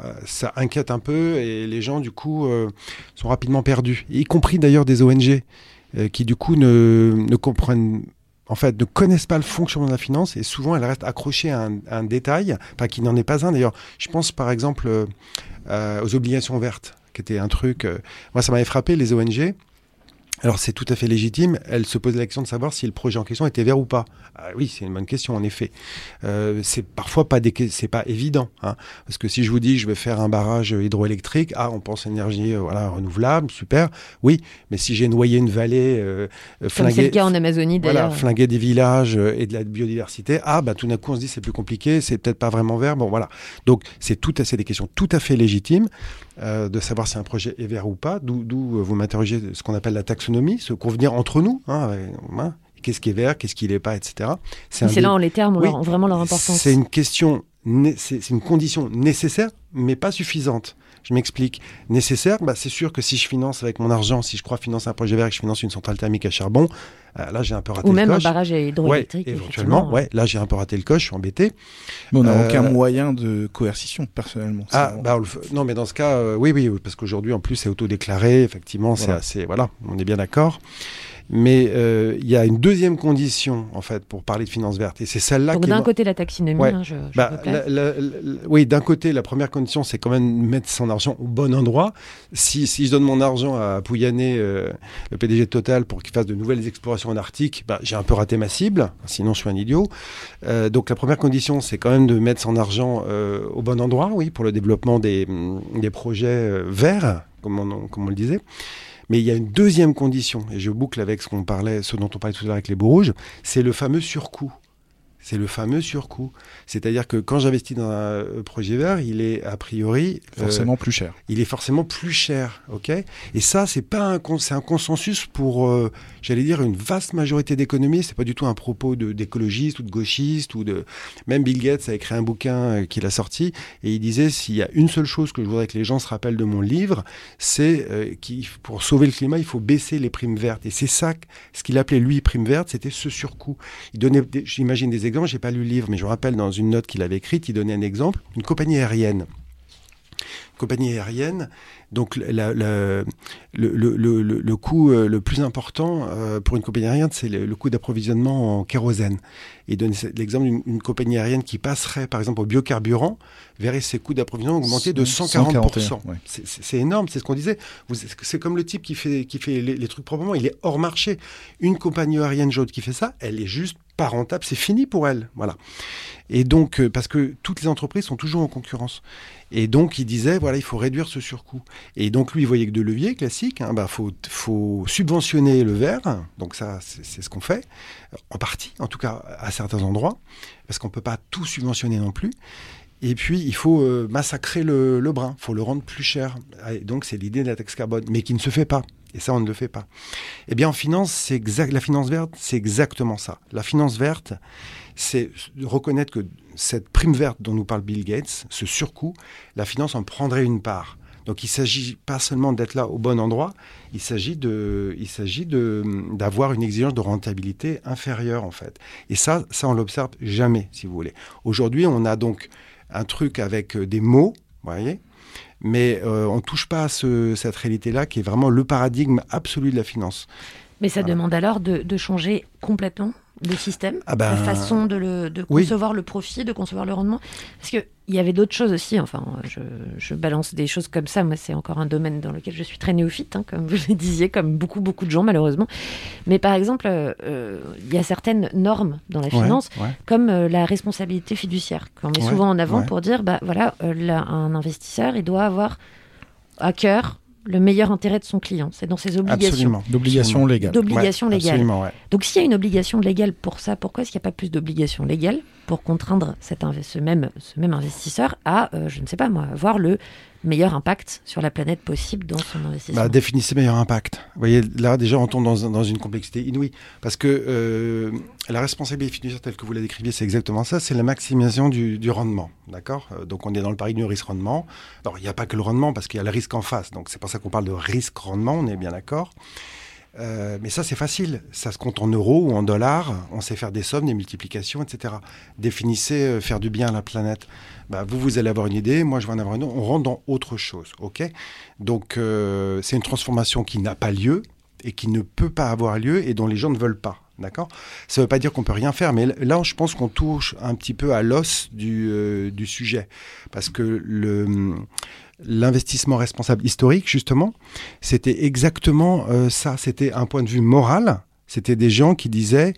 inquiète un peu et les gens du coup euh, sont rapidement perdus, y compris d'ailleurs des ONG qui du coup ne, ne comprennent en fait, ne connaissent pas le fonctionnement de la finance et souvent elles restent accrochées à un, détail, pas qui n'en est pas un d'ailleurs. Je pense par exemple aux obligations vertes, qui était un truc. moi, ça m'avait frappé les ONG. Alors c'est tout à fait légitime. Elle se pose la question de savoir si le projet en question était vert ou pas. Ah oui, c'est une bonne question en effet. Euh, c'est parfois pas des, c'est pas évident, hein, parce que si je vous dis je vais faire un barrage hydroélectrique, ah on pense énergie euh, voilà renouvelable, super. Oui, mais si j'ai noyé une vallée, euh, Comme flingué, le cas en Amazonie voilà, d'ailleurs. flinguer des villages euh, et de la biodiversité. Ah, bah tout d'un coup, on se dit c'est plus compliqué, c'est peut-être pas vraiment vert. Bon, voilà. Donc, c'est tout à c'est des questions tout à fait légitimes euh, de savoir si un projet est vert ou pas. D'où vous m'interrogez ce qu'on appelle la taxonomie, se convenir entre nous. Hein, hein, Qu'est-ce qui est vert, qu'est-ce qui l'est pas, etc. C'est dé- là où les termes ont Oui. leur- vraiment leur importance. c'est une question, c'est une condition nécessaire, mais pas suffisante. Je m'explique. Nécessaire, bah, c'est sûr que si je finance avec mon argent, si je crois financer un projet vert et que je finance une centrale thermique à charbon, euh, là j'ai un peu raté Ou le même un coche. barrage hydroélectrique. Ouais, éventuellement, ouais. Là j'ai un peu raté le coche, je suis embêté. Mais on n'a Euh, aucun moyen de coercition, personnellement. Ah, bah, non, mais dans ce cas, euh, oui, oui, parce qu'aujourd'hui, en plus, c'est autodéclaré, effectivement, c'est Voilà. assez, voilà, on est bien d'accord. Mais euh, il y a une deuxième condition, en fait, pour parler de finances vertes, et c'est celle-là Donc est d'un côté la taxinomie, Ouais. hein, je, je bah, la- la- la- oui, d'un côté, la première condition, c'est quand même mettre son argent au bon endroit. Si, si je donne mon argent à Pouyanné, euh, le PDG de Total, pour qu'il fasse de nouvelles explorations en Arctique, bah, j'ai un peu raté ma cible, sinon je suis un idiot. Euh, donc la première condition, c'est quand même de mettre son argent euh, au bon endroit, oui, pour le développement des, des projets euh, verts, comme on, comme on le disait. Mais il y a une deuxième condition, et je boucle avec ce qu'on parlait, ce dont on parlait tout à l'heure avec les bouts rouges, c'est le fameux surcoût. C'est le fameux surcoût. C'est-à-dire que quand j'investis dans un euh, projet vert, il est a priori euh, Forcément plus cher. il est forcément plus cher, ok? Et ça, c'est pas un c'est un consensus pour, euh, j'allais dire, une vaste majorité d'économistes. C'est pas du tout un propos de d'écologistes ou de gauchistes ou de même Bill Gates a écrit un bouquin qu'il a sorti et il disait s'il y a une seule chose que je voudrais que les gens se rappellent de mon livre, c'est euh, qu'il pour sauver le climat, il faut baisser les primes vertes. Et c'est ça, ce qu'il appelait lui prime verte, c'était ce surcoût. Il donnait, j'imagine des exemples. J'ai pas lu le livre, mais je rappelle dans une note qu'il avait écrite, il donnait un exemple. Une compagnie aérienne compagnie aérienne. Donc la- la- le, le, le, le- le coût euh, le plus important euh, pour une compagnie aérienne, c'est le, le coût d'approvisionnement en kérosène. Et donner l'exemple d'une une compagnie aérienne qui passerait par exemple au biocarburant, verrait ses coûts d'approvisionnement augmenter de 140%. 141, ouais. C'est- énorme, c'est ce qu'on disait. C'est comme le type qui fait, qui fait les, les trucs proprement, il est hors marché. Une compagnie aérienne jaune qui fait ça, elle est juste pas rentable, c'est fini pour elle. Voilà. Et donc, euh, parce que toutes les entreprises sont toujours en concurrence. Et donc, il disait, voilà, il faut réduire ce surcoût. Et donc, lui, il voyait que deux leviers classiques. Il bah, faut, subventionner le verre. Donc, ça, c'est ce qu'on fait. En partie, en tout cas, à certains endroits. Parce qu'on ne peut pas tout subventionner non plus. Et puis, il faut euh, massacrer le, le brin. Il faut le rendre plus cher. Et donc, c'est l'idée de la taxe carbone, mais qui ne se fait pas. Et ça, on ne le fait pas. Eh bien, en finance, c'est. La finance verte, c'est exactement ça. La finance verte, c'est reconnaître que cette prime verte dont nous parle Bill Gates, ce surcoût, la finance en prendrait une part. Donc il s'agit pas seulement d'être là au bon endroit, il s'agit de, il s'agit de d'avoir une exigence de rentabilité inférieure en fait. Et ça, ça on l'observe jamais, si vous voulez. Aujourd'hui, on a donc un truc avec euh, des mots, voyez, mais euh, on touche pas à ce, cette réalité-là qui est vraiment le paradigme absolu de la finance. Mais ça demande alors de, de changer complètement le système, Ah ben, la façon de, le, de oui. concevoir le profit, de concevoir le rendement. Parce qu'il y avait d'autres choses aussi. Enfin, je, je balance des choses comme ça. Moi, c'est encore un domaine dans lequel je suis très néophyte, hein, comme vous le disiez, comme beaucoup, beaucoup de gens, malheureusement. Mais par exemple, euh, euh, il y a certaines normes dans la finance, ouais. comme euh, la responsabilité fiduciaire, qu'on met Ouais, souvent en avant pour dire, bah voilà, euh, là, un investisseur, il doit avoir à cœur le meilleur intérêt de son client. C'est dans ses obligations. Absolument. D'obligation légale. D'obligation Ouais, légale. Absolument, ouais. Donc s'il y a une obligation légale pour ça, pourquoi est-ce qu'il n'y a pas plus d'obligations légales pour contraindre cet ce, même, investisseur à, euh, je ne sais pas moi, avoir le meilleur impact sur la planète possible dans son investissement Bah, définissez meilleur impact. Vous voyez, là, déjà, on tombe dans, un- dans une complexité inouïe. Parce que euh, la responsabilité fiduciaire, telle que vous la décriviez, c'est exactement ça. C'est la maximisation du, du rendement. D'accord? Euh, Donc, on est dans le pari du risque-rendement. Alors, il n'y a pas que le rendement, parce qu'il y a le risque en face. Donc, c'est pour ça qu'on parle de risque-rendement, on est bien d'accord. Euh, mais ça, c'est facile. Ça se compte en euros ou en dollars. On sait faire des sommes, des multiplications, etc. Définissez euh, faire du bien à la planète. Bah, vous, vous allez avoir une idée. Moi, je vais en avoir une autre. On rentre dans autre chose. OK? Donc, euh, c'est une transformation qui n'a pas lieu et qui ne peut pas avoir lieu et dont les gens ne veulent pas. D'accord? Ça ne veut pas dire qu'on peut rien faire, mais là, je pense qu'on touche un petit peu à l'os du, du sujet. Parce que le, l'investissement responsable historique, justement, c'était exactement euh, ça. C'était un point de vue moral. C'était des gens qui disaient,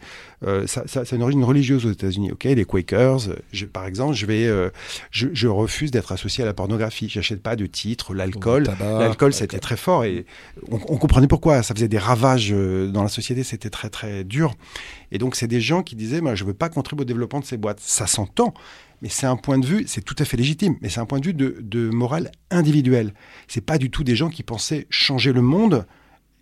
euh, ça, ça, ça a une origine religieuse aux États-Unis, ok? Les Quakers, euh, je, par exemple, je vais, euh, je, je refuse d'être associé à la pornographie. J'achète pas de titres, l'alcool. L'alcool, c'était très fort et on, on comprenait pourquoi. Ça faisait des ravages dans la société, c'était très très dur. Et donc, c'est des gens qui disaient, moi, je veux pas contribuer au développement de ces boîtes. Ça s'entend, mais c'est un point de vue, c'est tout à fait légitime, mais c'est un point de vue de, morale individuelle. C'est pas du tout des gens qui pensaient changer le monde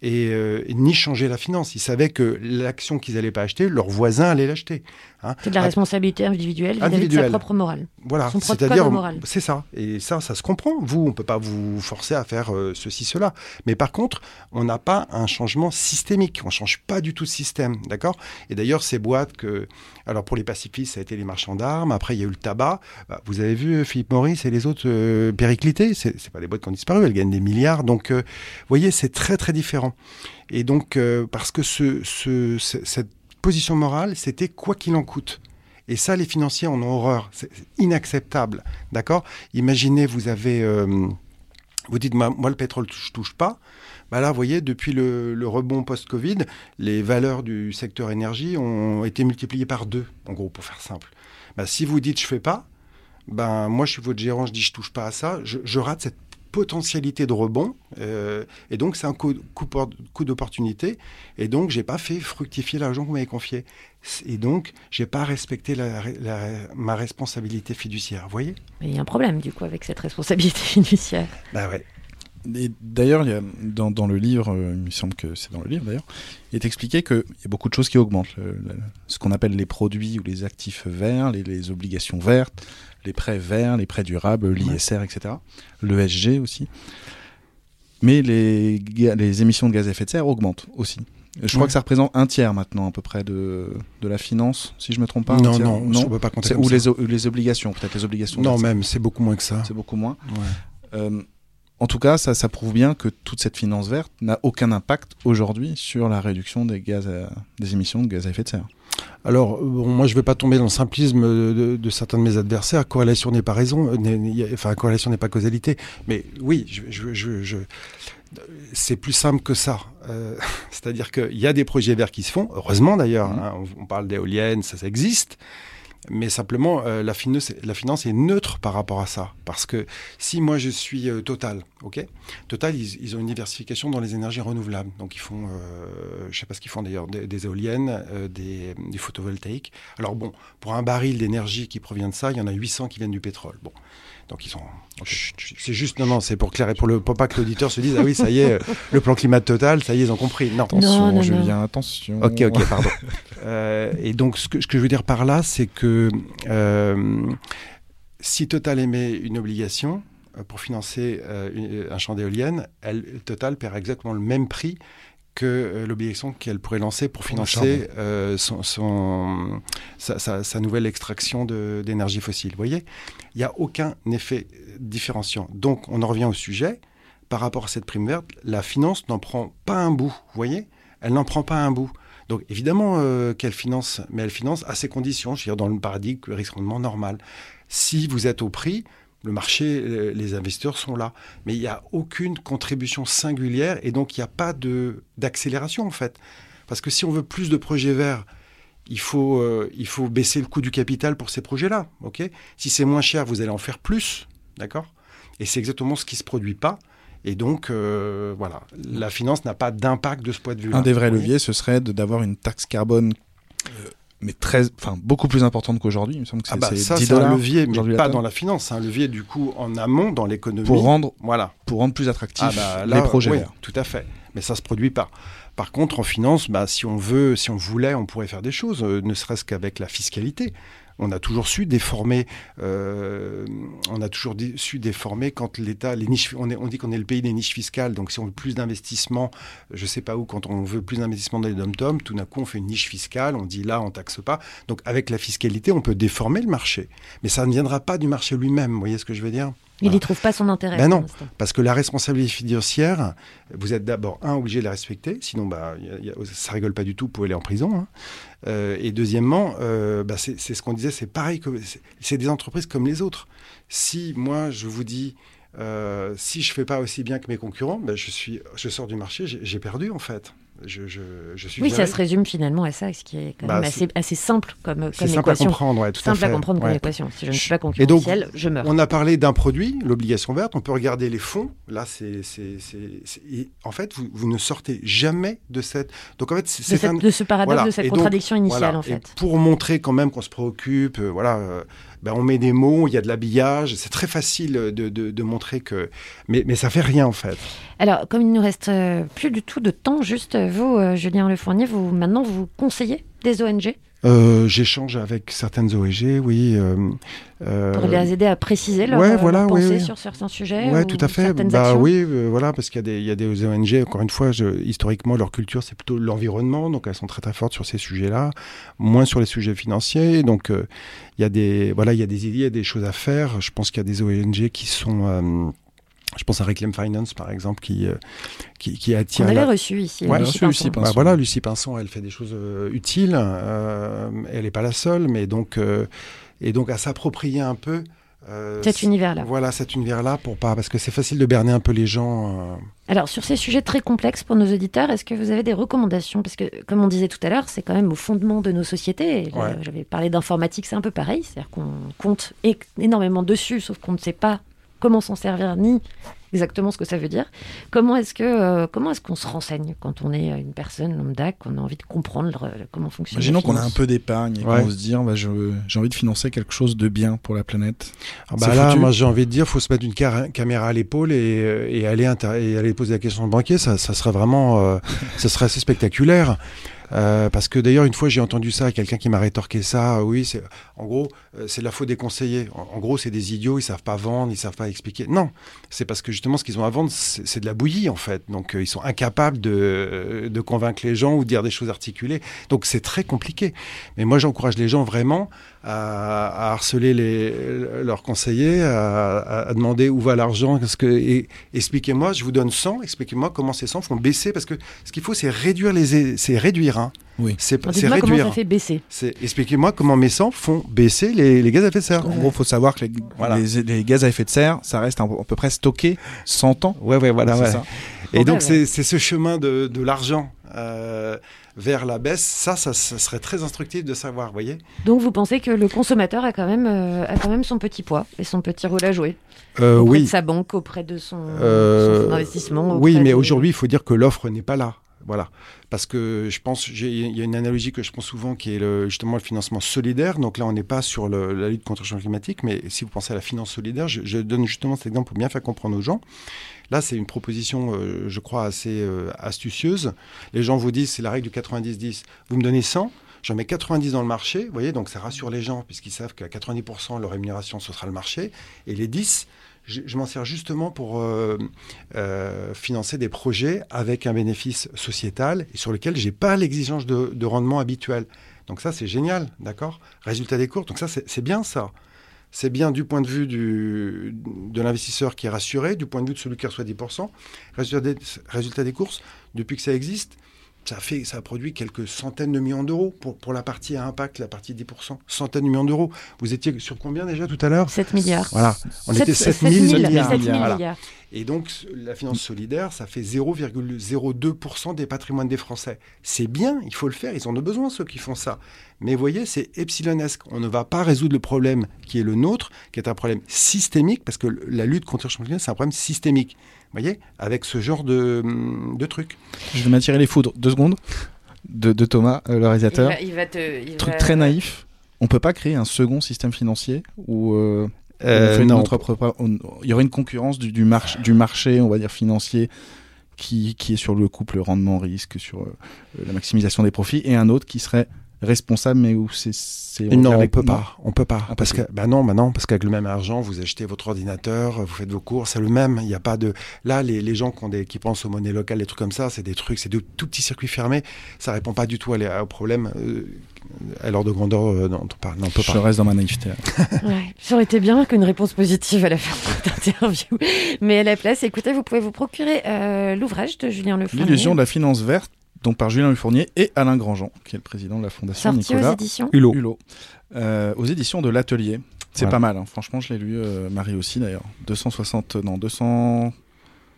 et, euh, ni changer la finance. Ils savaient que l'action qu'ils allaient pas acheter, leurs voisins allaient l'acheter. Hein. C'est de la Ah, responsabilité individuelle vis-à-vis de sa propre morale. voilà, c'est-à-dire, c'est ça. Et ça, ça se comprend. Vous, on peut pas vous forcer à faire euh, ceci, cela. Mais par contre, on n'a pas un changement systémique. On change pas du tout de système, d'accord? Et d'ailleurs, ces boîtes que, alors pour les pacifistes, ça a été les marchands d'armes. Après, il y a eu le tabac. Bah, vous avez vu euh, Philippe Maurice et les autres euh, périclités? C'est pas des boîtes qui ont disparu. Elles gagnent des milliards. Donc, euh, vous voyez, c'est très très différent. Et donc, parce que ce, ce- ce- cette position morale, c'était quoi qu'il en coûte. Et ça, les financiers en ont horreur. C'est inacceptable. D'accord? Imaginez, vous avez. euh, vous dites, moi, le pétrole, je touche pas. Bah là, vous voyez, depuis le, rebond post-Covid, les valeurs du secteur énergie ont été multipliées par deux, en gros, pour faire simple. Bah, si vous dites, je fais pas, ben, moi, je suis votre gérant, je dis, je touche pas à ça, je rate cette potentialité de rebond. euh, et donc, c'est un coup, coup, por- coup d'opportunité. Et donc, j'ai pas fait fructifier l'argent que vous m'avez confié. Et donc, j'ai pas respecté la- la- ma responsabilité fiduciaire. Vous voyez? Mais il y a un problème du coup avec cette responsabilité fiduciaire. Bah ouais. Et d'ailleurs, il y a- dans, dans le livre, euh, il me semble que c'est dans le livre d'ailleurs, il est expliqué qu'il y a beaucoup de choses qui augmentent. Le- le- ce qu'on appelle les produits ou les actifs verts, les, les obligations vertes, les prêts verts, les prêts durables, l'ISR, etc. L'ESG aussi. Mais les, émissions de gaz à effet de serre augmentent aussi. Je crois Ouais. que ça représente un tiers maintenant à peu près de, de la finance, si je me trompe pas. Non, tiers non, on peut pas compter comme Ou ça. les, o- les obligations, peut-être les obligations. Non, même, c'est beaucoup moins que ça. C'est beaucoup moins. Ouais. Euh, en tout cas, ça, ça prouve bien que toute cette finance verte n'a aucun impact aujourd'hui sur la réduction des, gaz à- des émissions de gaz à effet de serre. Alors, bon, moi, je ne vais pas tomber dans le simplisme de, certains de mes adversaires. Corrélation n'est pas raison, euh, enfin, corrélation n'est pas causalité. Mais oui, je, je- je- je- c'est plus simple que ça. Euh, C'est-à-dire qu'il y a des projets verts qui se font, heureusement d'ailleurs. Mmh. hein, on, on parle d'éoliennes, ça, ça existe. Mais simplement, euh, la, finance, est neutre par rapport à ça. Parce que si moi je suis euh, Total, ok Total, ils, ont une diversification dans les énergies renouvelables. Donc ils font, euh, je sais pas ce qu'ils font d'ailleurs, des, des éoliennes, euh, des, du photovoltaïque. Alors bon, pour un baril d'énergie qui provient de ça, il y en a 800 qui viennent du pétrole. Bon, Donc ils sont. C'est juste non non, c'est pour clair et pour le pour pas que l'auditeur se dise ah oui ça y est le plan climat total ça y est ils ont compris. Non. Attention, Non, non, Julien, attention. Ok, ok, pardon. Euh, et donc, ce que, ce que je veux dire par là, c'est que euh, si Total émet une obligation euh, pour financer euh, une- un champ d'éoliennes, elle, Total perd exactement le même prix que euh, l'obligation qu'elle pourrait lancer pour le financer euh, son, son- sa, sa- sa nouvelle extraction d'énergie fossile. Vous voyez Il n'y a aucun effet différenciant. Donc, on en revient au sujet. Par rapport à cette prime verte, la finance n'en prend pas un bout. Vous voyez Elle n'en prend pas un bout. Donc évidemment euh, qu'elle finance, mais elle finance à ses conditions, je veux dire dans le paradigme risque-rendement normal. Si vous êtes au prix, le marché, euh, les investisseurs sont là. Mais il n'y a aucune contribution singulière et donc il n'y a pas d'accélération en fait. Parce que si on veut plus de projets verts, il faut, euh, il faut baisser le coût du capital pour ces projets-là. ok? Si c'est moins cher, vous allez en faire plus. D'accord? Et c'est exactement ce qui ne se produit pas. Et donc, euh, voilà, la finance n'a pas d'impact de ce point de vue-là. Un des vrais leviers, ce serait d'avoir une taxe carbone, euh, mais très, enfin, beaucoup plus importante qu'aujourd'hui. Il me semble que c'est Ah bah c'est ça, 10 c'est un levier, mais pas dans la finance. C'est un levier, du coup, en amont, dans l'économie. pour rendre, Voilà. pour rendre plus attractifs Ah bah, là, les projets oui, tout à fait. Mais ça se produit pas. Par contre, en finance, bah, si on veut, si on voulait, on pourrait faire des choses, euh, ne serait-ce qu'avec la fiscalité. On a toujours su déformer, euh, quand l'État, on, dit qu'on est le pays des niches fiscales, donc si on veut plus d'investissement, je sais pas où, quand on veut plus d'investissement dans les dom-toms, tout d'un coup on fait une niche fiscale, on dit là on taxe pas. Donc avec la fiscalité, on peut déformer le marché, mais ça ne viendra pas du marché lui-même. Vous voyez ce que je veux dire? Il Voilà. n'y trouve pas son intérêt. Ben non. Parce que la responsabilité financière, vous êtes d'abord, un, obligé de la respecter, sinon bah, y a- y a- ça rigole pas du tout, vous pouvez aller en prison. hein. Euh, et deuxièmement, euh, bah, c'est ce qu'on disait, c'est pareil, c'est- des entreprises comme les autres. Si moi, je vous dis, euh, si je fais pas aussi bien que mes concurrents, bah, je, suis, je sors du marché, j'ai perdu en fait. Je, je, je suis Oui, ça viré. se résume finalement à ça, ce qui est quand Bah, même assez, assez simple comme, C'est comme simple à équation. comprendre, ouais, tout à simple fait. à comprendre comme équation. Si je ne suis pas Et donc, concurrentiel, je meurs. On a parlé d'un produit, l'obligation verte. On peut regarder les fonds. Là, c'est, et en fait, vous, vous ne sortez jamais de cette. Donc en fait, c'est, de, un- de ce paradoxe, voilà. de cette Et donc, contradiction initiale voilà. en Et fait. pour montrer quand même qu'on se préoccupe, euh, voilà, euh, ben, on met des mots, il y a de l'habillage. C'est très facile de, de- montrer que, mais, mais ça fait rien en fait. Alors, comme il nous reste euh, plus du tout de temps, juste euh, vous, euh, Julien Le Fournier, vous maintenant vous conseillez des ONG Euh, j'échange avec certaines ONG, oui. euh, euh, pour les aider à préciser leur, ouais, voilà, leur oui, pensée oui. sur certains sujets Ouais, ou tout à fait. Bah oui, voilà, parce qu'il y a des, il y a des ONG. Encore une fois, je- historiquement, leur culture, c'est plutôt l'environnement, donc elles sont très très fortes sur ces sujets-là, moins sur les sujets financiers. Donc il y a des, voilà, il y a des idées, il y a des choses à faire. Je pense qu'il y a des ONG qui sont je pense à Reclaim Finance, par exemple, qui, euh, qui, qui attire. On avait la- reçu ici. Ouais, Lucie reçu Lucie Pinson. bah Pinson. voilà, Lucie Pinson, elle fait des choses euh, utiles. euh, elle n'est pas la seule, mais donc, euh, et donc à s'approprier un peu. euh, Cet univers-là. Voilà, cet univers-là, pour pas, parce que c'est facile de berner un peu les gens. euh, Alors, sur ces sujets très complexes pour nos auditeurs, est-ce que vous avez des recommandations? Parce que, comme on disait tout à l'heure, c'est quand même au fondement de nos sociétés. Ouais. J'avais parlé d'informatique, c'est un peu pareil. C'est-à-dire qu'on compte énormément dessus, sauf qu'on ne sait pas comment s'en servir ni exactement ce que ça veut dire. Comment est-ce que euh, comment est-ce qu'on se renseigne quand on est une personne lambda, qu'on a envie de comprendre euh, comment fonctionne Imaginons qu'on a un peu d'épargne et Ouais. qu'on se dit, bah, je- j'ai envie de financer quelque chose de bien pour la planète. Ah bah là, foutu. moi j'ai envie de dire, faut se mettre une car- caméra à l'épaule et, euh, et aller inter- et aller poser la question au banquier. Ça, ça serait vraiment, euh, ça serait assez spectaculaire. Euh, parce que d'ailleurs une fois j'ai entendu ça, quelqu'un qui m'a rétorqué ça. euh, Oui, c'est en gros euh, c'est la faute des conseillers. En, gros c'est des idiots, ils savent pas vendre, ils savent pas expliquer. Non, c'est parce que justement ce qu'ils ont à vendre c'est de la bouillie en fait. Donc ils sont incapables de, de convaincre les gens ou de dire des choses articulées. Donc c'est très compliqué. Mais moi j'encourage les gens vraiment à, à harceler les, leurs conseillers, à, à- à demander où va l'argent, qu'est-ce que et expliquez-moi, je vous donne 100, expliquez-moi comment ces 100 font baisser parce que ce qu'il faut c'est réduire les c'est réduire hein. Oui. C'est Dites-moi comment réduire. ça fait baisser. C'est expliquez-moi comment mes 100 font baisser les, les gaz à effet de serre. En gros, faut savoir que les, Voilà. les- les gaz à effet de serre, ça reste à, peu près stocké 100 ans. Ouais ouais voilà ouais. ça. Et Ouais, donc c'est ce chemin de, de l'argent euh, vers la baisse, ça, ça ça serait très instructif de savoir, vous voyez. Donc vous pensez que le consommateur a quand même euh, a quand même son petit poids et son petit rôle à jouer Euh, auprès oui. de sa banque, auprès de son, Euh, son d'investissement. Oui, mais de- aujourd'hui, il faut dire que l'offre n'est pas là. Voilà, parce que je pense, il y a une analogie que je prends souvent qui est justement le financement solidaire. Donc là, on n'est pas sur la lutte contre le changement climatique, mais si vous pensez à la finance solidaire, je, je donne justement cet exemple pour bien faire comprendre aux gens. Là, c'est une proposition, euh, je crois, assez euh, astucieuse. Les gens vous disent, c'est la règle du 90-10. Vous me donnez 100, j'en mets 90 dans le marché, vous voyez, donc ça rassure les gens, puisqu'ils savent qu'à 90%, leur rémunération, ce sera le marché. Et les 10, je, m'en sers justement pour euh, euh, financer des projets avec un bénéfice sociétal et sur lesquels j'ai pas l'exigence de, de rendement habituel. Donc ça, c'est génial, d'accord? Résultat des cours, donc ça, c'est bien ça. C'est bien du point de vue de l'investisseur qui est rassuré, du point de vue de celui qui reçoit 10%. Résultat des, résultat des courses, depuis que ça existe, ça a, fait, ça a produit quelques centaines de millions d'euros pour, pour la partie à impact, la partie 10%. Centaines de millions d'euros. Vous étiez sur combien déjà tout à l'heure? 7 milliards. Voilà, on était 7 sept 000 mille, milliards. Voilà. Et donc, la finance solidaire, ça fait 0,02% des patrimoines des Français. C'est bien, il faut le faire, ils en ont besoin, ceux qui font ça. Mais vous voyez, c'est epsilonesque. On ne va pas résoudre le problème qui est le nôtre, qui est un problème systémique, parce que la lutte contre le changement climatique, c'est un problème systémique. Vous voyez, avec ce genre de, de trucs. Je vais m'attirer les foudres. Deux secondes. De, de Thomas, euh, le réalisateur. Il va- il va te- il Truc va- très naïf. On peut pas créer un second système financier où euh, Euh, on fait non. notre propre- on- il y aurait une concurrence du, du, march- du marché, on va dire financier, qui, qui est sur le couple rendement-risque, sur euh, la maximisation des profits, et un autre qui serait responsable, mais où c'est. Non, on peut pas. On peut pas. Ah, Parce que, bah non, bah non, parce qu'avec le même argent, vous achetez votre ordinateur, vous faites vos courses, c'est le même. Il n'y a pas de. Là, les, les gens qui, ont des, qui pensent aux monnaies locales, des trucs comme ça, c'est des trucs, c'est de tout petits circuits fermés. Ça répond pas du tout à les- au problème euh, à l'ordre de grandeur euh, dont on parle. Non, on peut Je pas. reste dans ma naïveté. Ouais, ça aurait été bien qu'une réponse positive à la fin de cette interview. Mais à la place, écoutez, vous pouvez vous procurer euh, l'ouvrage de Julien Lefournier. L'illusion de la finance verte, donc par Julien Lefournier et Alain Grandjean, qui est le président de la fondation Sorti aux Nicolas éditions Hulot. Euh, aux éditions de l'Atelier. C'est Voilà. pas mal, hein. franchement, je l'ai lu, euh, Marie aussi d'ailleurs. 260, non, 200.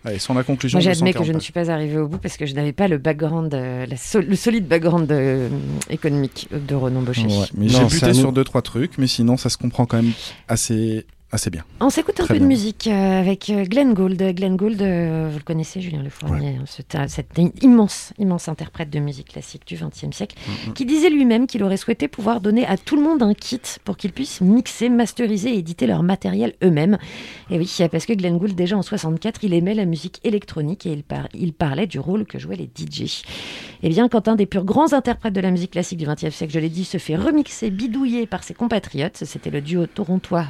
Allez, sans la conclusion. Moi, j'admets que 240 je ne suis pas arrivée au bout parce que je n'avais pas le background, euh, la sol- le solide background euh, économique de Renan Baucher. Ouais, mais j'ai buté sur deux trois trucs, mais sinon ça se comprend quand même assez assez bien. On s'écoute un Très peu de musique euh, avec euh, Glenn Gould. Glenn Gould, euh, vous le connaissez, Julien Lefournier, hein, cet, cet immense, immense interprète de musique classique du XXe siècle, Mm, qui disait lui-même qu'il aurait souhaité pouvoir donner à tout le monde un kit pour qu'ils puissent mixer, masteriser et éditer leur matériel eux-mêmes. Et oui, parce que Glenn Gould, déjà en 64, il aimait la musique électronique et il, par- il parlait du rôle que jouaient les DJ. Eh bien, quand un des plus grands interprètes de la musique classique du XXe siècle, je l'ai dit, se fait remixer, bidouiller par ses compatriotes, c'était le duo torontois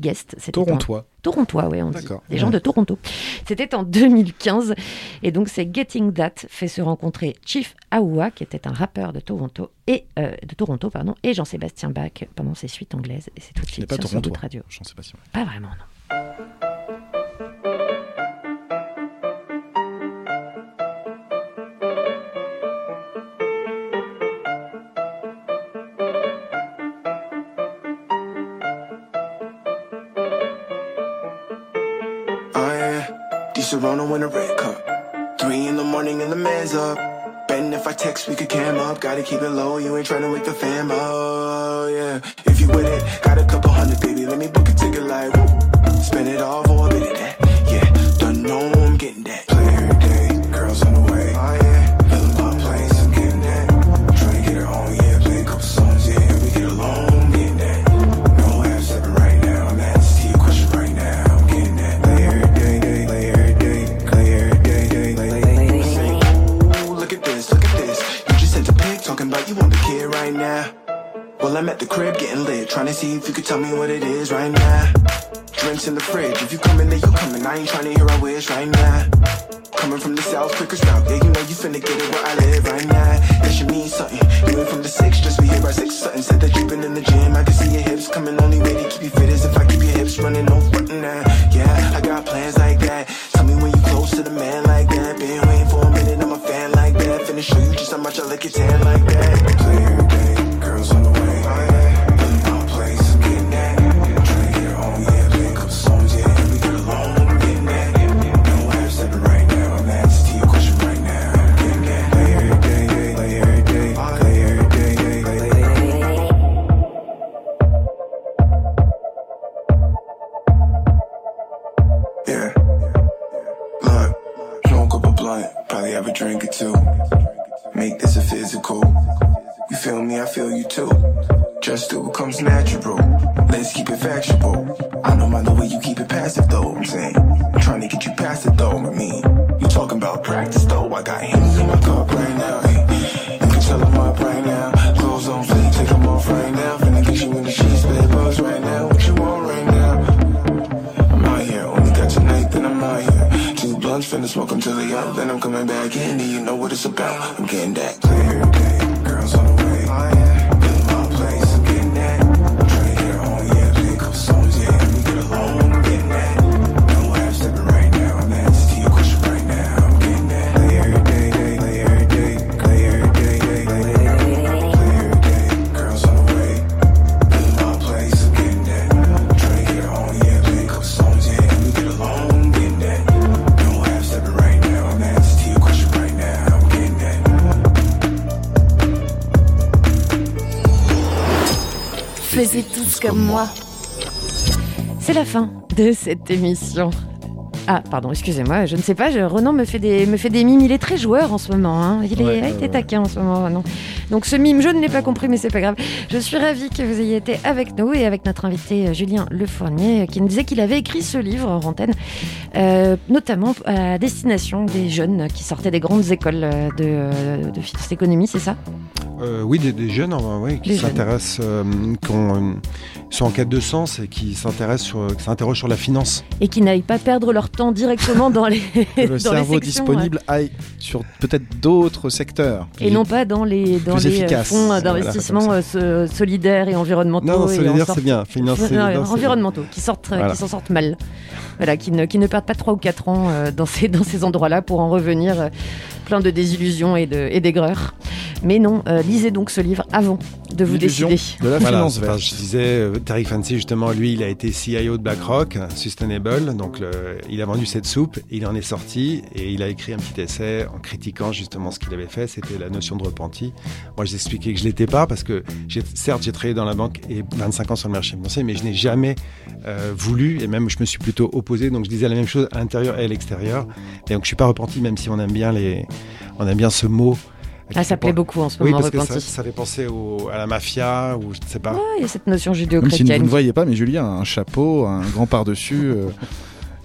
Guest. En- Torontois. Torontois, oui, on dit. Des gens de Toronto. C'était en 2015. Et donc, c'est Getting That fait se rencontrer Chief Aoua, qui était un rappeur de Toronto, et, euh, de Toronto pardon, et Jean-Sébastien Bach pendant ses suites anglaises. Et c'est tout de suite pas sur Sans Torontois. Doute Radio. Pas si. Pas vraiment, non. Serrano in a red cup. Three in the morning and the man's up. Betting if I text, we could cam up. Gotta keep it low, you ain't tryna wake the fam up. Oh yeah, if you with it, got a couple hundred, baby. Let me book a ticket like woo. Spend it all for a of. Yeah, don't know comme moi. C'est la fin de cette émission. Ah, pardon, excusez-moi, je ne sais pas, je- Renan me fait, des, me fait des mimes, il est très joueur en ce moment, hein. il est, Ouais, était ouais, taquin en ce moment, Renan. Donc ce mime, je ne l'ai pas compris, mais c'est pas grave. Je suis ravie que vous ayez été avec nous et avec notre invité euh, Julien Lefournier, euh, qui nous disait qu'il avait écrit ce livre en antenne, euh, notamment à destination des jeunes qui sortaient des grandes écoles euh, de, euh, de phytoéconomie, c'est ça? Euh, oui, des, des jeunes euh, oui, qui s'intéressent, euh, qui ont, euh, sont en quête de sens et qui s'intéressent sur, qui s'interrogent sur la finance. Et qui n'aillent pas perdre leur temps directement dans les, Que le dans les cerveau sections, disponible aille sur peut-être d'autres secteurs. Et non pas dans les, dans les euh, fonds Voilà, d'investissement comme euh, so- solidaires et environnementaux. Non, non, et solidaire, en sorte- c'est bien. Finance, Non, environnementaux, qui sortent, euh, Voilà. qui s'en sortent mal. Voilà, qui ne, qui ne perdent pas 3 ou 4 ans euh, dans ces, dans ces endroits-là pour en revenir euh, plein de désillusions et de- et d'aigreurs. Mais non, euh, lisez donc ce livre avant de vous L'illusion décider. de la Voilà, finance enfin, je disais, Tariq Fancy, justement, lui, il a été CIO de BlackRock, Sustainable, donc il a vendu cette soupe, il en est sorti et il a écrit un petit essai en critiquant justement ce qu'il avait fait, c'était la notion de repenti. Moi, j'ai expliqué que je l'étais pas parce que, certes, j'ai travaillé dans la banque et 25 ans sur le marché financier, mais je n'ai jamais euh, voulu et même je me suis plutôt opposé, donc je disais la même chose à l'intérieur et à l'extérieur. Et donc, je suis pas repenti, même si on aime bien les, on aime bien ce mot. Ah, ça plaît beaucoup en ce Oui, moment, parce que ça, ça fait penser au- à la mafia ou je ne sais pas. Il y a cette notion si vous judéo-chrétienne. ne voyez pas, mais Julien a un chapeau, un grand par-dessus euh,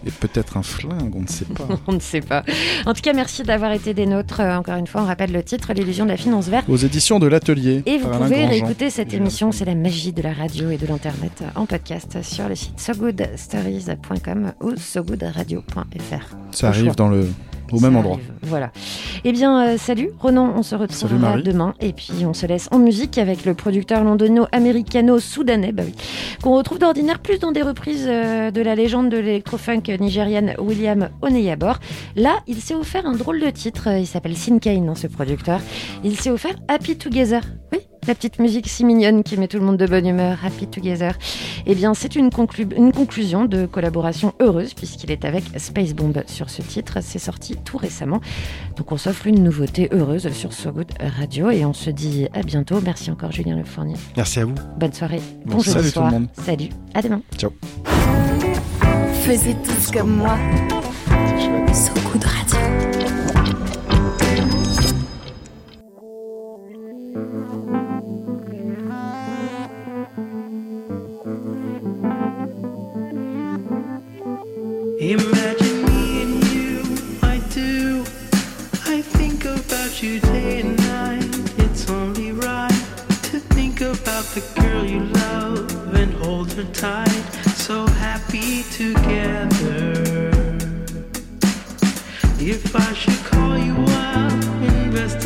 et peut-être un flingue, on ne sait pas. On ne sait pas. En tout cas, merci d'avoir été des nôtres. Euh, Encore une fois, on rappelle le titre, L'illusion de la finance verte. Aux éditions de l'Atelier. Et vous pouvez réécouter cette émission, c'est la magie de la radio et de l'internet en podcast sur le site sogoodstories.com ou sogoodradio.fr. Ça Au arrive choix. dans le, au même endroit. arrive, Voilà. Eh bien, euh, salut Ronan, on se Marie. demain et puis on se laisse en musique avec le producteur londono-américano-soudanais, bah oui, qu'on retrouve d'ordinaire plus dans des reprises euh, de la légende de l'électrofunk nigériane William Oneyabor. Là, il s'est offert un drôle de titre, euh, il s'appelle Sin Kane, hein, ce producteur. Il s'est offert Happy Together. Oui, la petite musique si mignonne qui met tout le monde de bonne humeur, Happy Together. Eh bien, c'est une, conclu- une conclusion de collaboration heureuse puisqu'il est avec Space Bomb sur ce titre. C'est sorti tout récemment. Donc, on s'offre une nouveauté heureuse sur So Good Radio et on se dit à bientôt. Merci encore, Julien Le Fournier. Merci à vous. Bonne soirée. Bon, Bonjour salut soir. tout le monde. Salut. À demain. Ciao. Faisiez tous comme moi. So Good Radio. If I should call you up, invest